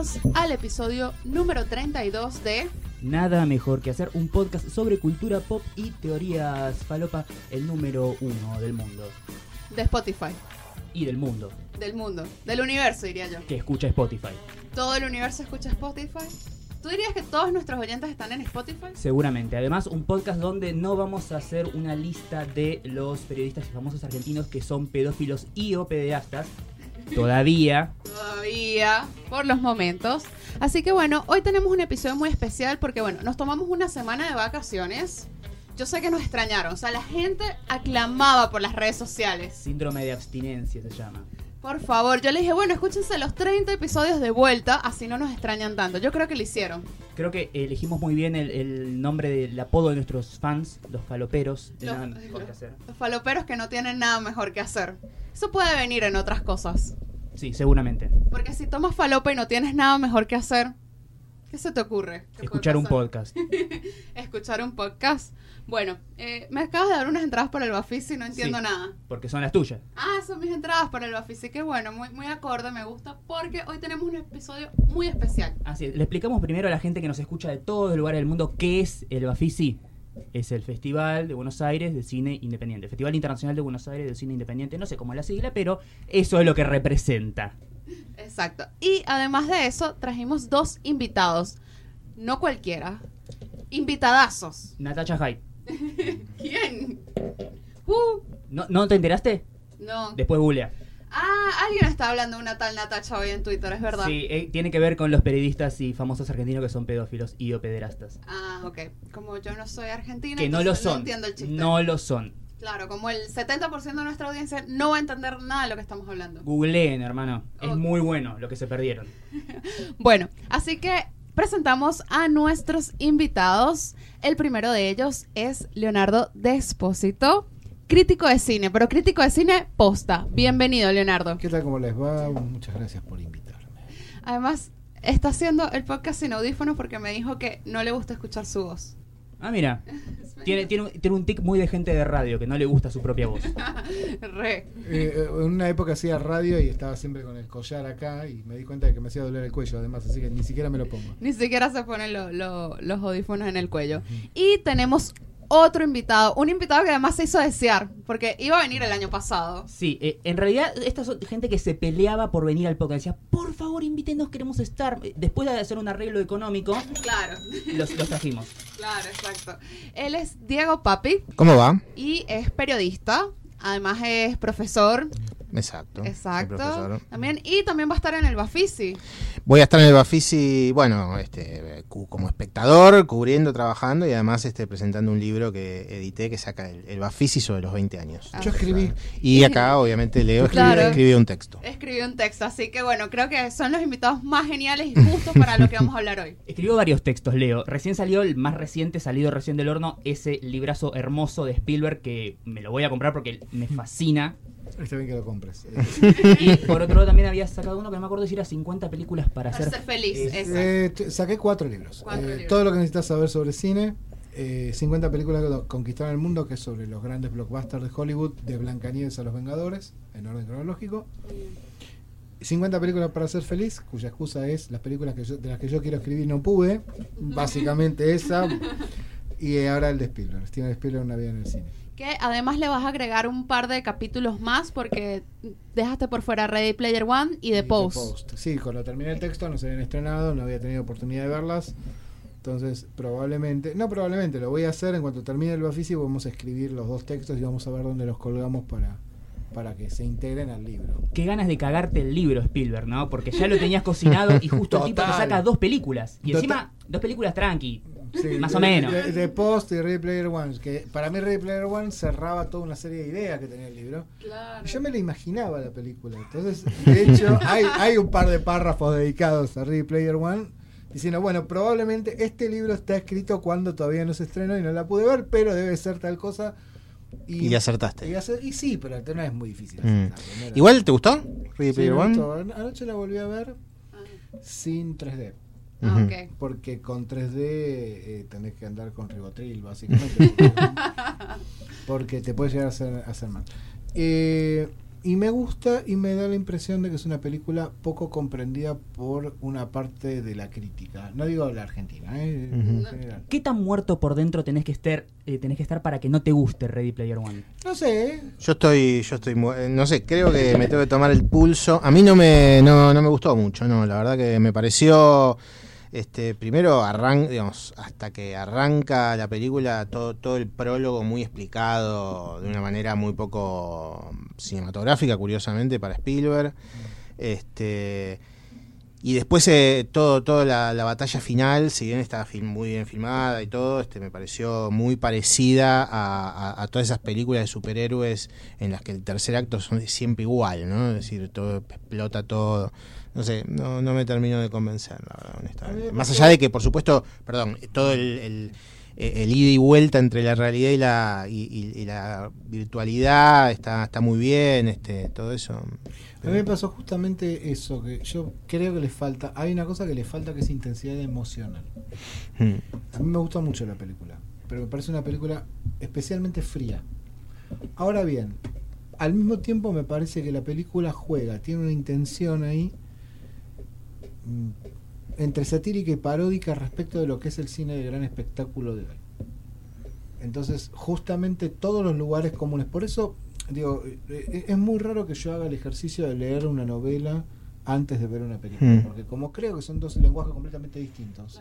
bienvenidos al episodio número 32 de Nada mejor que hacer un podcast sobre cultura pop y teorías falopa, el número uno del mundo. de Spotify, Y del mundo, del mundo, del universo diría yo. que escucha Spotify. Todo el universo escucha Spotify. ¿Tú dirías que todos nuestros oyentes están en Spotify? Seguramente. Además, un podcast donde no vamos a hacer una lista de los periodistas y famosos argentinos que son pedófilos y o pederastas. Todavía. Todavía, por los momentos. Así que bueno, hoy tenemos un episodio muy especial porque bueno, nos tomamos una semana de vacaciones. Yo sé que nos extrañaron, o sea, la gente aclamaba por las redes sociales. Síndrome de abstinencia se llama. Por favor, yo le dije, bueno, escúchense los 30 episodios de vuelta, así no nos extrañan tanto. Yo creo que lo hicieron. Creo que elegimos muy bien el, el nombre del apodo de nuestros fans, los faloperos. De Los- nada mejor que hacer. Los faloperos que no tienen nada mejor que hacer. Eso puede venir en otras cosas. Sí, seguramente. Porque si tomas falopa y no tienes nada mejor que hacer, ¿qué se te ocurre? ¿Qué puede Escuchar un podcast. Escuchar un podcast. Bueno, eh, me acabas de dar unas entradas para el Bafisi y no entiendo Sí. nada. Porque son las tuyas. Ah, son mis entradas para el Bafisi. Qué bueno, muy, muy acorde, me gusta. Porque hoy tenemos un episodio muy especial. Así, le explicamos primero a la gente que nos escucha de todos los lugares del mundo qué es el Bafisi. Es el Festival de Buenos Aires de Cine Independiente. Festival Internacional de Buenos Aires de Cine Independiente. No sé cómo es la sigla, pero eso es lo que representa. Exacto. Y además de eso, trajimos dos invitados. No cualquiera. Invitadazos. Natacha Hyde. ¿Quién? Uh, ¿No, ¿No te enteraste? no. Después googlea. Ah, alguien está hablando de una tal Natacha hoy en Twitter, es verdad. Sí, eh, tiene que ver con los periodistas y famosos argentinos que son pedófilos y o pederastas. Ah, ok. Como yo no soy argentina, Que no lo son. entiendo el chiste. No lo son. Claro, como el 70% de nuestra audiencia no va a entender nada de lo que estamos hablando. Googleen, hermano. Es muy bueno lo que se perdieron. Bueno, así que presentamos a nuestros invitados. El primero de ellos es Leonardo Despósito, crítico de cine, pero crítico de cine posta. Bienvenido, Leonardo. ¿Qué tal? ¿Cómo les va? Muchas gracias por invitarme. Además, está haciendo el podcast sin audífonos porque me dijo que no le gusta escuchar su voz. Ah, mira. Tiene, tiene, un- tiene un tic muy de gente de radio que no le gusta su propia voz. Re. Eh, en una época hacía radio y estaba siempre con el collar acá y me di cuenta de que me hacía doler el cuello además, así que ni siquiera me lo pongo. Ni siquiera se ponen lo- lo- los audífonos en el cuello. Y tenemos otro invitado, un invitado que además se hizo desear, porque iba a venir el año pasado. Sí, eh, en realidad esta es gente que se peleaba por venir al podcast. Decía, por favor, invítenos, queremos estar. Eh, Después de hacer un arreglo económico, Claro, los, los trajimos. claro, exacto. Él es Diego Papi ¿Cómo va? y es periodista, además es profesor, Exacto. exacto, también y también va a estar en el Bafisi. Voy a estar en el Bafisi, bueno, este, como espectador, cubriendo, trabajando y además este, presentando un libro que edité que saca el, el Bafisi sobre los 20 años. Ah. Yo escribí, Y acá, obviamente, Leo escribió, Claro. escribió un texto. Escribió un texto, así que bueno, creo que son los invitados más geniales y justos para lo que vamos a hablar hoy. Escribió varios textos, Leo. Recién salió el más reciente, salido recién del horno, ese librazo hermoso de Spielberg que me lo voy a comprar porque me fascina. Está bien que lo compres. Eh, Y por otro lado también había sacado uno que no me acuerdo si era 50 películas para, Para hacer. ser feliz, eh, eh, saqué cuatro libros. Cuatro Eh, libros. Todo lo que necesitas saber sobre cine. eh, 50 películas que conquistaron el mundo, que es sobre los grandes blockbusters de Hollywood, de Blancanieves a Los Vengadores, en orden cronológico. 50 películas para ser feliz, cuya excusa es las películas que yo- de las que yo quiero escribir no pude. Básicamente esa. Y eh, ahora el de Spielberg. Steven Spielberg, una vida en el cine. Que además le vas a agregar un par de capítulos más porque dejaste por fuera Ready Player One y The Y Post. Sí, cuando terminé el texto no se habían estrenado, no había tenido oportunidad de verlas. Entonces, probablemente, no probablemente, lo voy a hacer en cuanto termine el Bafisi, vamos a escribir los dos textos y vamos a ver dónde los colgamos para, para que se integren al libro. Qué ganas de cagarte el libro, Spielberg, ¿no? Porque ya lo tenías cocinado y justo el tipo te saca dos películas. Y Total. encima, dos películas tranqui. Sí, Más de- o menos. De, de Post y Ready Player One, que para mí Ready Player One cerraba toda una serie de ideas que tenía el libro. Claro. Y Yo me la imaginaba la película. Entonces, de hecho, hay, hay un par de párrafos dedicados a Ready Player One diciendo, bueno, probablemente este libro está escrito cuando todavía no se estrenó y no la pude ver, pero debe ser tal cosa. Y le acertaste. Y, y sí, pero no es muy difícil. Mm. ¿Igual te gustó? Ready Sí, Player me One? gustó. Anoche la volví a ver sin 3D. Ah. Porque con 3D eh, tenés que andar con ribotril, básicamente. porque te puede llegar a hacer, a hacer mal. Eh, y me gusta y me da la impresión de que es una película poco comprendida por una parte de la crítica. No digo la Argentina, ¿eh? en Ujú. general. ¿Qué tan muerto por dentro tenés que estar, eh, tenés que estar para que no te guste Ready Player One? No sé, ¿eh? Yo estoy, yo estoy, eh, no sé, creo que me tengo que tomar el pulso. A mí no me, no, no me gustó mucho, no, la verdad que me pareció, este, primero arran, digamos, hasta que arranca la película, todo, todo el prólogo muy explicado de una manera muy poco cinematográfica, curiosamente, para Spielberg. Este, y después eh, todo, toda la, la batalla final, si bien está film- muy bien filmada y todo, este, me pareció muy parecida a, a- a todas esas películas de superhéroes en las que el tercer acto son siempre igual, ¿no? Es decir, todo explota todo. No sé, no, no me termino de convencer, la verdad, honestamente. me Más allá de que, por supuesto, perdón, todo el, el- eh, el ida y vuelta entre la realidad y la, y, y- y la virtualidad está, está muy bien, este, todo eso. A mí me pasó justamente eso, que yo creo que le falta, hay una cosa que le falta que es intensidad emocional. Mm. A mí me gusta mucho la película, pero me parece una película especialmente fría. Ahora bien, al mismo tiempo me parece que la película juega, tiene una intención ahí entre satírica y paródica respecto de lo que es el cine de gran espectáculo de hoy. Entonces, justamente todos los lugares comunes, por eso digo, eh, eh, es muy raro que yo haga el ejercicio de leer una novela antes de ver una película, Mm. porque como creo que son dos lenguajes completamente distintos,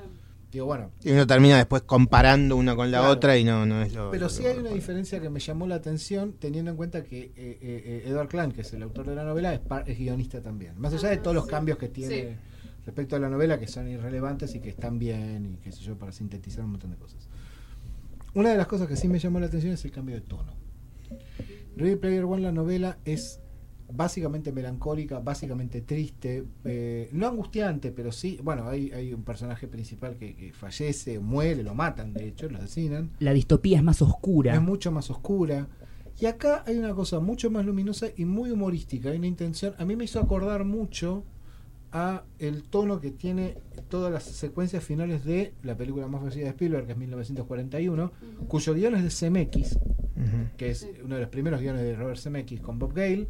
digo, bueno, Y uno termina después comparando una con la Claro. otra y no, no es lo. Pero lo sí hay una diferencia que me llamó la atención teniendo en cuenta que eh, eh, eh, Edward Klein, que es el autor de la novela, es, par- es guionista también. Más allá de Ah, todos los sí. cambios que tiene Sí. Respecto a la novela, que son irrelevantes y que están bien y qué sé yo, para sintetizar un montón de cosas. Una de las cosas que sí me llamó la atención es el cambio de tono. Ready Player One, la novela, es básicamente melancólica, básicamente triste, eh, no angustiante, pero sí, bueno, hay, hay un personaje principal que, que fallece, muere, lo matan, de hecho, lo asesinan La distopía es más oscura. es mucho más oscura. Y acá hay una cosa mucho más luminosa y muy humorística. Hay una intención. A mí me hizo acordar mucho a el tono que tiene todas las secuencias finales de la película más conocida de Spielberg, que es 1941, cuyo guion es de Zemeckis, Ujú. que es uno de los primeros guiones de Robert Zemeckis con Bob Gale.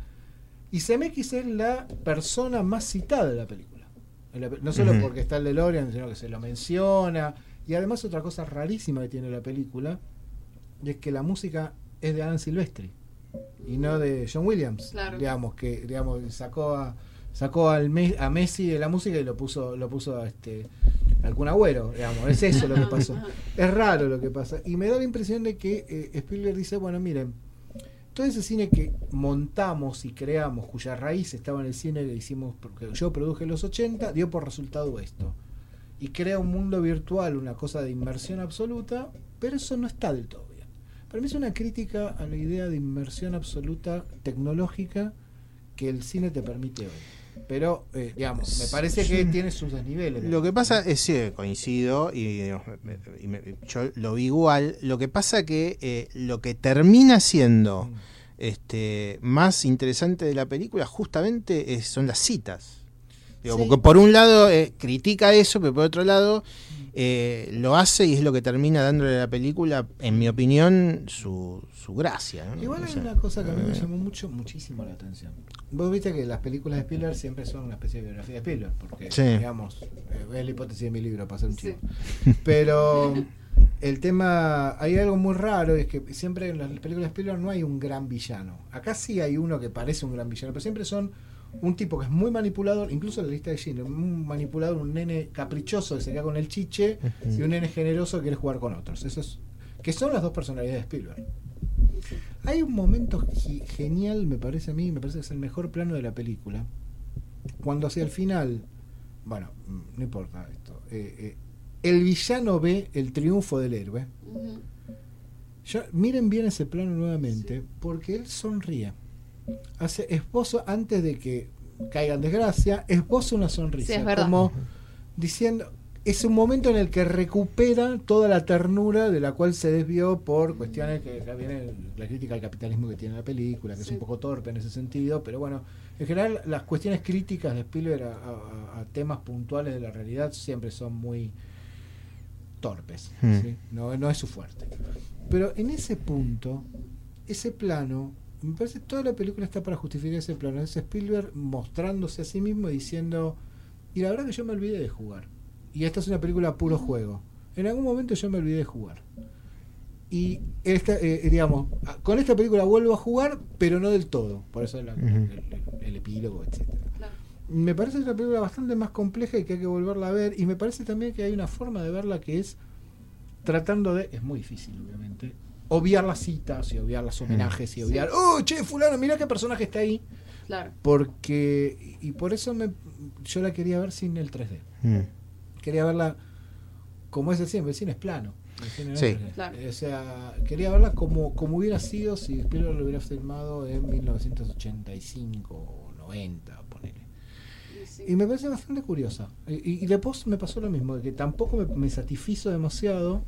Y Zemeckis es la persona más citada de la película. La No solo porque está el DeLorean, sino que se lo menciona. Y además otra cosa rarísima que tiene la película, y es que la música es de Alan Silvestri y no de John Williams. Claro. Digamos que digamos sacó a sacó al Me- a Messi de la música y lo puso lo puso a este al Kun Agüero, digamos, es eso lo que pasó. Es raro lo que pasa. Y me da la impresión de que eh, Spielberg dice, bueno, miren, todo ese cine que montamos y creamos, cuya raíz estaba en el cine que hicimos, porque yo produje en los 80, dio por resultado esto. Y crea un mundo virtual, una cosa de inmersión absoluta, pero eso no está del todo bien. Para mí es una crítica a la idea de inmersión absoluta tecnológica que el cine te permite hoy. Pero, eh, digamos, me parece que tiene sus desniveles. Lo que pasa es sí, coincido y, y me- yo lo vi igual. Lo que pasa que eh, lo que termina siendo Mm. este, más interesante de la película justamente es- son las citas. Digo, Sí. Porque por un lado eh, critica eso, pero por otro lado eh, lo hace y es lo que termina dándole a la película, en mi opinión, su, su gracia. ¿no? Igual O hay sea, una cosa que a mí me eh, llamó mucho, muchísimo la atención. Vos viste que las películas de Spielberg siempre son una especie de biografía de Spielberg, porque, Sí. digamos, es la hipótesis de mi libro, para hacer un Sí. chivo. Pero el tema, hay algo muy raro, es que siempre en las películas de Spielberg no hay un gran villano. Acá sí hay uno que parece un gran villano, pero siempre son un tipo que es muy manipulador, incluso en la lista de Schindler, un manipulador, un nene caprichoso que se queda con el chiche y un nene generoso que quiere jugar con otros. Eso es, que son las dos personalidades de Spielberg. Hay un momento genial, me parece a mí, me parece que es el mejor plano de la película. Cuando hacia el final, bueno, mm, no importa esto, eh, eh, el villano ve el triunfo del héroe. Miren bien ese plano nuevamente, porque él sonríe. Hace esposo antes de que caiga en desgracia, esboza una sonrisa. Sí, es verdad. Como diciendo, es un momento en el que recupera toda la ternura de la cual se desvió por cuestiones que acá viene la crítica al capitalismo que tiene la película, que es un poco torpe en ese sentido, pero bueno, en general las cuestiones críticas de Spielberg a, a- a temas puntuales de la realidad siempre son muy torpes, Hmm. ¿sí? no, no es su fuerte. Pero en ese punto, ese plano Me parece que toda la película está para justificar ese plano. Es Spielberg mostrándose a sí mismo y diciendo, y la verdad que yo me olvidé de jugar. Y esta es una película puro juego. En algún momento yo me olvidé de jugar. Y esta, eh, digamos, a- con esta película vuelvo a jugar, pero no del todo. Por eso la- el, el- el epílogo, etcétera. Claro. Me parece una película bastante más compleja y que hay que volverla a ver. Y me parece también que hay una forma de verla que es tratando de. Es muy difícil, obviamente. Obviar las citas y obviar los homenajes y Sí. obviar. ¡Oh, che, Fulano, mira qué personaje está ahí! Claro. Porque. Y por eso me, yo la quería ver sin el 3D. Mm. Quería verla como es el cine, el cine es plano. cine es Sí. 3D. Claro. O sea, quería verla como, como hubiera sido si Spielberg lo hubiera filmado en 1985 o 90, ponele. Sí. Y me parece bastante curiosa. Y, y- y después me pasó lo mismo, de que tampoco me, me satisfizo demasiado,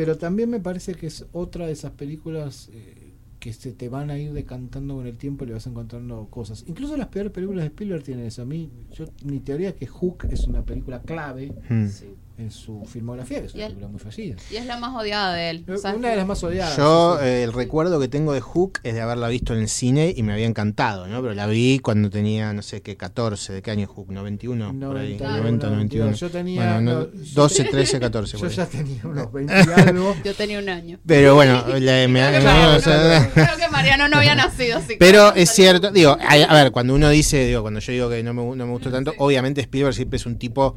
pero también me parece que es otra de esas películas eh, que se te van a ir decantando con el tiempo y le vas encontrando cosas. Incluso las peores películas de Spielberg tienen eso. A mí, yo, mi teoría es que Hook es una película clave Mm. Sí. En su filmografía, que es Y una el- película muy fallida. Y es la más odiada de él. o sea, una de las más odiadas. Yo eh, el recuerdo que tengo de Hook es de haberla visto en el cine y me había encantado, ¿no? Pero la vi cuando tenía, no sé qué, 14, ¿de qué año es Hook? 91, por ahí, 91, 90, 91. Yo tenía Bueno, no, no, yo 12, 13, 14. Yo ahí. ya tenía unos 20 y algo. Yo tenía un año. Pero bueno, la- me- Creo que, me- Mariano, o sea, no, creo que Mariano no había nacido. así que Pero no es cierto, digo, a, a ver, cuando uno dice, digo, cuando yo digo que no me, no me gustó tanto, obviamente Spielberg siempre es un tipo,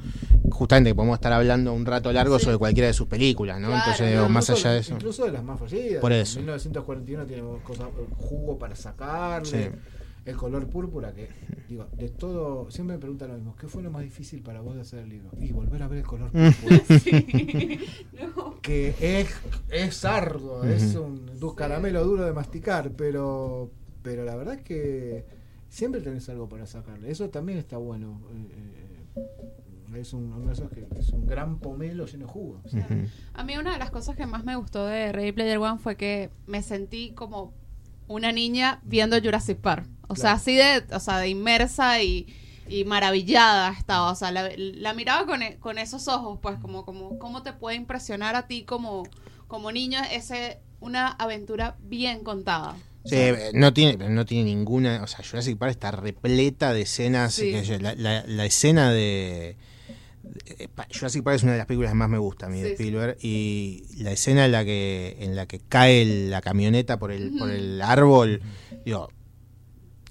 justamente que podemos estar hablando un rato largo Sí. sobre cualquiera de sus películas, ¿no? Claro, Entonces, más allá de eso. Incluso de las más fallidas. Por eso. 1941 tiene cosas, jugo para sacarle. Sí. El color púrpura, que, digo, de todo. Siempre me preguntan lo mismo: ¿qué fue lo más difícil para vos de hacer el libro? Y volver a ver el color púrpura. Sí. No. que es, es arduo, es un du- caramelo duro de masticar, pero, pero la verdad es que siempre tenés algo para sacarle. Eso también está bueno. eh, eh, es un, que es un gran pomelo lleno de jugo. A mí una de las cosas que más me gustó de Ready Player One fue que me sentí como una niña viendo Jurassic Park. O sea, así de, o sea, de inmersa y, y maravillada estaba. O sea, la, la miraba con, e- con esos ojos, pues, como, como, cómo te puede impresionar a ti como, como niño ese, una aventura bien contada. Sí, eh, no tiene, pero no tiene ninguna, o sea, Jurassic Park está repleta de escenas. Sí. la, la- la escena de, Jurassic Park es una de las películas que más me gusta a mí de sí. Spielberg y la escena en la que en la que cae la camioneta por el por el árbol, digo,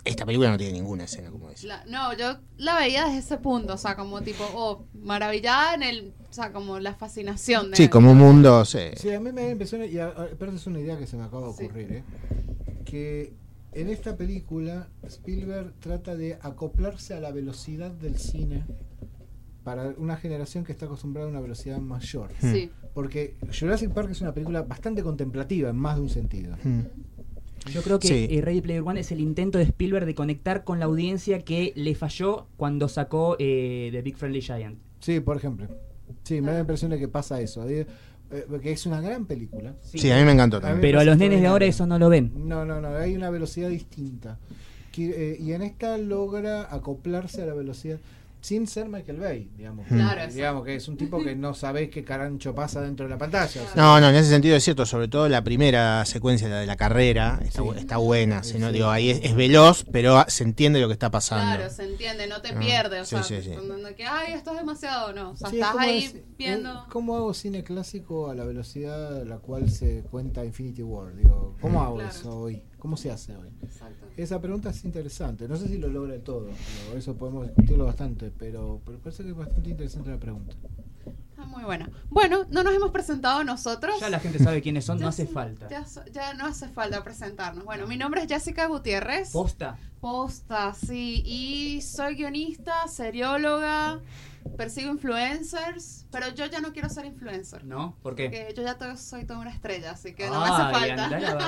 esta película no tiene ninguna escena como esa. La- no, yo la veía desde ese punto, o sea, como tipo, oh, maravillada en el, o sea, como la fascinación de Sí, como un mundo, sí. Sí, a mí me impresión, y a- a- pero es una idea que se me acaba de Sí. ocurrir, ¿eh? que en esta película Spielberg trata de acoplarse a la velocidad del cine para una generación que está acostumbrada a una velocidad mayor. Sí. Porque Jurassic Park es una película bastante contemplativa en más de un sentido. Mm. Yo creo que Sí. eh, Ready Player One es el intento de Spielberg de conectar con la audiencia que le falló cuando sacó eh, The Big Friendly Giant. Sí, por ejemplo. Sí, me da la impresión de que pasa eso. eh, eh, que es una gran película. Sí, a mí me encantó también. Pero a los nenes de ahora eso no lo ven. No, no, no, hay una velocidad distinta. Que, eh, y en esta logra acoplarse a la velocidad sin ser Michael Bay, digamos. Claro, Eh, exacto. digamos que es un tipo que no sabés qué carancho pasa dentro de la pantalla. o sea, No, no, en ese sentido es cierto, sobre todo la primera secuencia, la de la carrera, está, Sí. bu- está buena, si no, Sí. digo, ahí es, es veloz, pero se entiende lo que está pasando. Claro, se entiende, no te Ah, pierdes, o sí, sea, que, ay, esto es demasiado, no, o sea, estás ahí es- viendo... ¿Cómo hago cine clásico a la velocidad a la cual se cuenta Infinity War? Digo, ¿cómo hago Claro. eso hoy? ¿Cómo se hace hoy? Exacto. Esa pregunta es interesante. No sé si lo logra todo. eso podemos discutirlo bastante, pero, pero parece que es bastante interesante la pregunta. Está muy buena. Bueno, no nos hemos presentado nosotros. Ya la gente sabe quiénes son, Ya no hace falta. Ya, ya no hace falta presentarnos. Bueno, mi nombre es Jessica Gutiérrez. Posta. Posta, sí. Y soy guionista, serióloga, persigo influencers, pero yo ya no quiero ser influencer. ¿No? ¿Por qué? Porque yo ya soy toda una estrella, así que no me hace falta.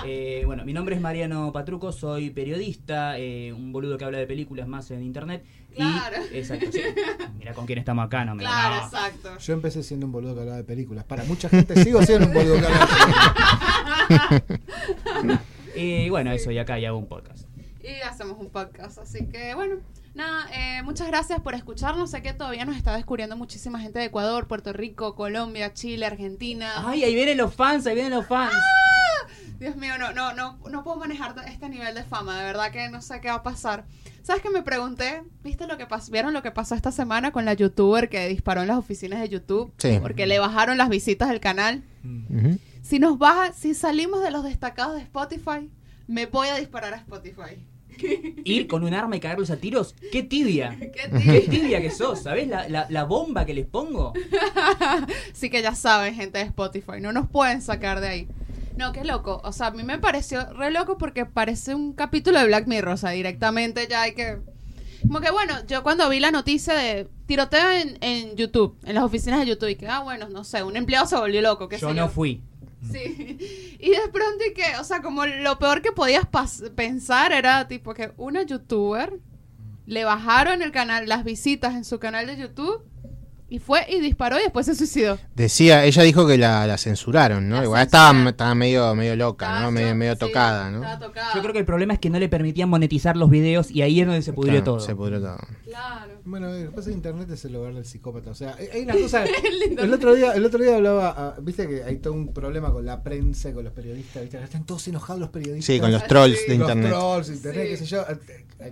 Eh, bueno, mi nombre es Mariano Patruco, soy periodista, eh, un boludo que habla de películas más en internet. Claro. Y, exacto, sí. Mira con quién estamos acá, no me Claro, no. exacto. Yo empecé siendo un boludo que hablaba de películas. Para mucha gente sigo siendo un boludo que hablaba de películas. Y bueno, eso, y acá ya hago un podcast. Y hacemos un podcast, así que bueno. Nada, eh, muchas gracias por escucharnos. Sé que todavía nos está descubriendo muchísima gente de Ecuador, Puerto Rico, Colombia, Chile, Argentina. Ay, ahí vienen los fans, ahí vienen los fans. Dios mío, no, no, no, no puedo manejar este nivel de fama, de verdad que no sé qué va a pasar. ¿Sabes qué me pregunté? ¿Viste lo que pasó? ¿Vieron lo que pasó esta semana con la youtuber que disparó en las oficinas de YouTube? Sí. Porque le bajaron las visitas del canal. Ujú. Si nos baja, si salimos de los destacados de Spotify, me voy a disparar a Spotify. Ir con un arma y cagarlos a tiros, qué tibia. ¿Qué tibia que sos, ¿sabés? La, la, la bomba que les pongo. Así que ya saben, gente de Spotify, no nos pueden sacar de ahí. No, qué loco. O sea, a mí me pareció re loco porque parece un capítulo de Black Mirror. O sea, directamente ya hay que. Como que bueno, yo cuando vi la noticia de tiroteo en, en YouTube, en las oficinas de YouTube, y que, ah, bueno, no sé, un empleado se volvió loco, qué Yo sé no yo. fui. Sí. Y de pronto, y que, o sea, como lo peor que podías pensar era tipo que una youtuber le bajaron el canal, las visitas en su canal de YouTube, y fue y disparó y después se suicidó. Decía, ella dijo que la, la censuraron, ¿no? La Igual estaba, estaba medio, medio loca, ¿no? Medio, medio sí, tocada, ¿no? estaba tocada. Yo creo que el problema es que no le permitían monetizar los videos y ahí es donde se pudrió Claro, todo. Se pudrió todo. Claro. Bueno, lo que pasa es que internet es el lugar del psicópata. O sea, hay- hay una cosa. el otro día, el otro día hablaba, ah, viste que hay todo un problema con la prensa, y con los periodistas, ¿viste? Están todos enojados los periodistas. Sí, con los trolls sí. de los internet. trolls, internet, Sí. qué sé yo.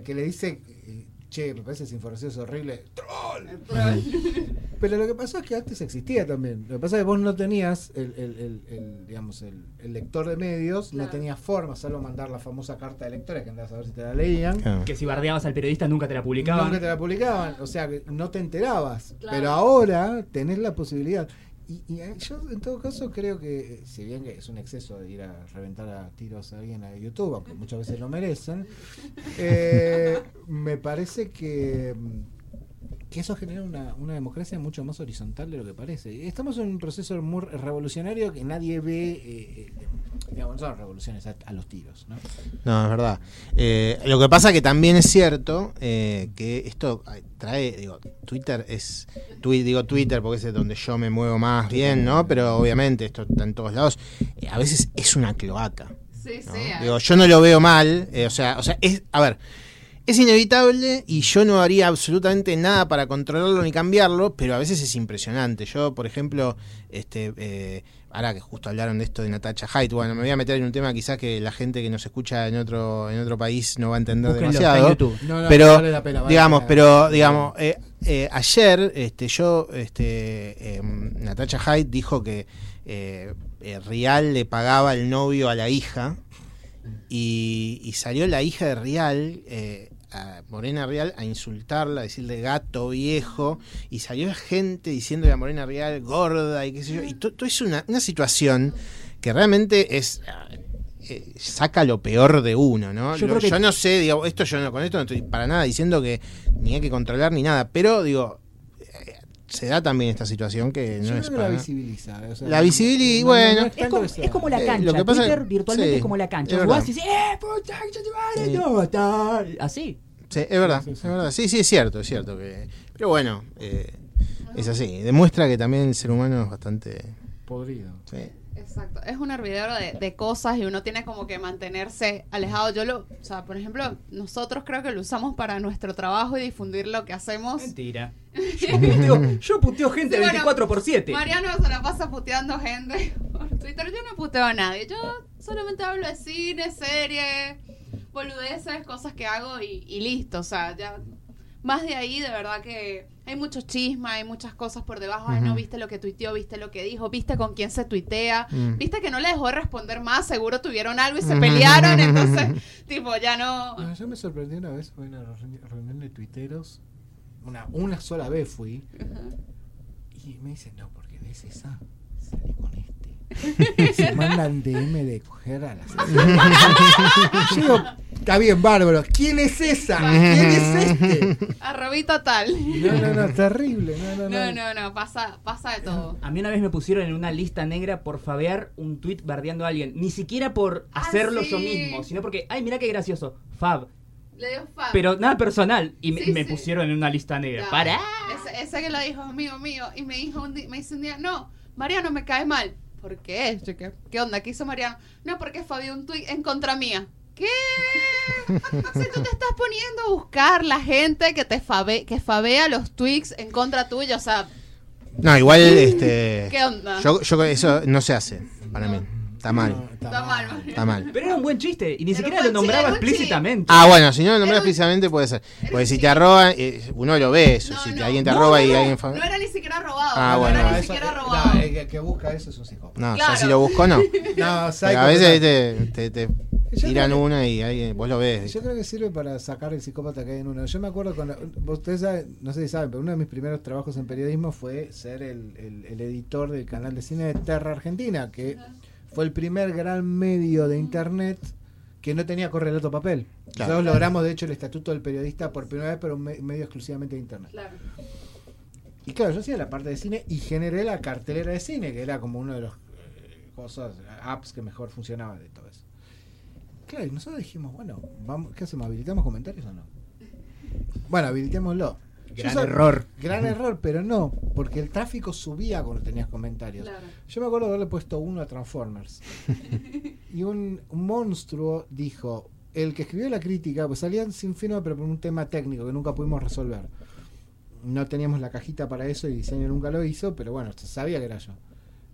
Que le dice, eh, che, me parece esa información es horrible. ¡Troll! Pero lo que pasó es que antes existía también. Lo que pasa es que vos no tenías el, el- el- el, digamos, el, el lector de medios, no tenías forma, salvo mandar la famosa carta de lectores que andás a ver si te la leían. Claro. Que si bardeabas al periodista nunca te la publicaban. Nunca te la publicaban, o sea, que no te enterabas. Claro. Pero ahora tenés la posibilidad. Y, y, eh, yo, en todo caso, creo que, eh, si bien es un exceso de ir a reventar a tiros a alguien a YouTube, aunque muchas veces lo merecen, eh, me parece que, mm, que eso genera una, una democracia mucho más horizontal de lo que parece. Estamos en un proceso muy revolucionario que nadie ve, eh, eh, digamos, no son revoluciones a, a los tiros, ¿no? No, es verdad. Eh, lo que pasa que también es cierto eh, que esto trae, digo, Twitter es, twi- digo Twitter porque es donde yo me muevo más bien, ¿no? Pero obviamente esto está en todos lados. Eh, a veces es una cloaca. Sí, ¿no? sí. Digo, yo no lo veo mal, eh, o sea, o sea, es, a ver, es inevitable y yo no haría absolutamente nada para controlarlo ni cambiarlo, pero a veces es impresionante. Yo, por ejemplo, este, eh, ahora que justo hablaron de esto de Natacha Haidt, bueno, me voy a meter en un tema quizás que la gente que nos escucha en otro, en otro país no va a entender Búsquenlo, demasiado. No, no, pero vale la pena, vale digamos, la pena. pero digamos, eh, eh, ayer este, yo, este, eh, Natacha Haidt dijo que Rial le pagaba el novio a la hija y, y salió la hija de Rial, eh, a Morena Rial, a insultarla, a decirle gato viejo, y salió gente diciéndole a Morena Rial gorda y qué sé yo, y todo es una, una situación que realmente es... eh, saca lo peor de uno, ¿no? Yo Lo- que- no sé, digo, esto yo no, con esto no estoy para nada diciendo que ni hay que controlar ni nada, pero digo, se da también esta situación que Yo no es que para la visibiliza. o sea, La visibili- bueno. es como, es la Eh, cancha. lo que pasa- Twitter virtualmente sí, es como la cancha. es Vos verdad. vas y dices, ¡eh, puta, que te no, tal". Así. Sí, es verdad, Sí, sí, sí. es verdad. Sí, sí, es cierto, es cierto. que Pero bueno, eh, es así. Demuestra que también el ser humano es bastante... Podrido. sí. Exacto, es un hervidero de, de cosas y uno tiene como que mantenerse alejado. Yo lo, o sea, por ejemplo, nosotros creo que lo usamos para nuestro trabajo y difundir lo que hacemos. Mentira. Yo puteo, yo puteo gente Sí, bueno, 24 por 7. Mariano se la pasa puteando gente por Twitter. Yo no puteo a nadie. Yo solamente hablo de cine, serie, boludeces, cosas que hago y, y listo. O sea, ya más de ahí, de verdad que hay mucho chisme, hay muchas cosas por debajo. Ay, no viste lo que tuiteó, viste lo que dijo, viste con quién se tuitea, Mm. viste que no le dejó de responder más. Seguro tuvieron algo y se pelearon. Entonces, tipo, ya no. No, yo me sorprendí una vez, fue una reuni- reunión de tuiteros. Una, una sola vez fui. Y me dicen, no, porque ves esa, salí con este. Se mandan DM de coger a las Yo digo, está bien, bárbaro. ¿Quién es esa? ¿Quién es este? Arrobita tal. No, no, no, terrible. No, no, No, no. no, no, pasa, pasa de todo. A mí una vez me pusieron en una lista negra por fabear un tweet bardeando a alguien. Ni siquiera por Ah, hacerlo sí. yo mismo, sino porque, ay, mira qué gracioso. Fab. Le dio fan. Pero nada personal. Y me, Sí, me sí. pusieron en una lista negra. ¡Para! Ese, ese que lo dijo amigo mío y me dijo un me dice un día, no, Mariano me cae mal. ¿Por qué? Yo, ¿qué, ¿Qué onda? ¿Qué hizo Mariano? No, porque Fabio un tuit en contra mía. ¿Qué? si tú te estás poniendo a buscar la gente que te fabe, que fabea los tweets en contra tuya, o sea, No, igual, este... ¿qué onda? Yo, yo eso no se hace para No. mí. Está mal. No, Está mal, Está mal. Pero era un buen chiste y ni Era siquiera lo nombraba explícitamente. Ah, bueno, si no lo un- explícitamente puede ser. Porque si te roban, eh, uno lo ve eso. No, si no. alguien te No, roba no, y alguien. No era ni siquiera robado. Ah, no bueno. era ni eso- siquiera eh, robado. no, el que- que busca eso es un psicópata. No, Claro. ya si lo busco, no. No, a veces te, te, te tiran una y alguien, vos lo ves. Yo creo que sirve para sacar el psicópata que hay en uno. Yo me acuerdo con. Ustedes saben, no sé si saben, pero uno de mis primeros trabajos en periodismo fue ser el, el- el editor del canal de cine de Terra Argentina, que fue el primer gran medio de internet que no tenía correlato papel. Claro. Nosotros logramos, de hecho, el estatuto del periodista por primera vez, pero un me- medio exclusivamente de internet. Claro. Y claro, yo hacía la parte de cine y generé la cartelera de cine, que era como uno de los eh, cosas, apps que mejor funcionaba de todo eso. Claro, y nosotros dijimos, bueno, vamos, ¿qué hacemos? ¿Habilitamos comentarios o no? Bueno, habilitémoslo. Gran Yo sab- error. Gran error, pero no, porque el tráfico subía cuando tenías comentarios. Claro. Yo me acuerdo de haberle puesto uno a Transformers. y un, monstruo dijo, el que escribió la crítica, pues salían sin firma, pero por un tema técnico que nunca pudimos resolver. No teníamos la cajita para eso y diseño nunca lo hizo, pero bueno, sabía que era yo.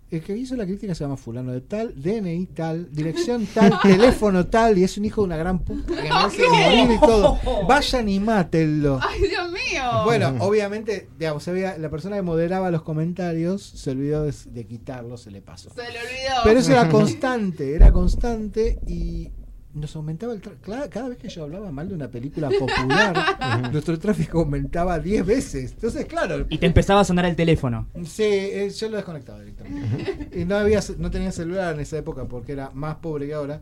El que hizo la crítica se llama fulano de tal, DNI tal, dirección tal, teléfono tal, y es un hijo de una gran puta que me hace morir y todo. Vayan y mátenlo. Ay, Dios mío. Bueno, obviamente, digamos, se veía- la persona que moderaba los comentarios se olvidó de, de quitarlo, se le pasó. Se le olvidó. Pero eso era constante, era constante y nos aumentaba el tráfico. Cada, vez que yo hablaba mal de una película popular, nuestro tráfico aumentaba 10 veces. Entonces, claro, Y te empezaba a sonar el teléfono. sí, eh, yo lo desconectaba directamente. y no, había, no tenía celular en esa época porque era más pobre que ahora.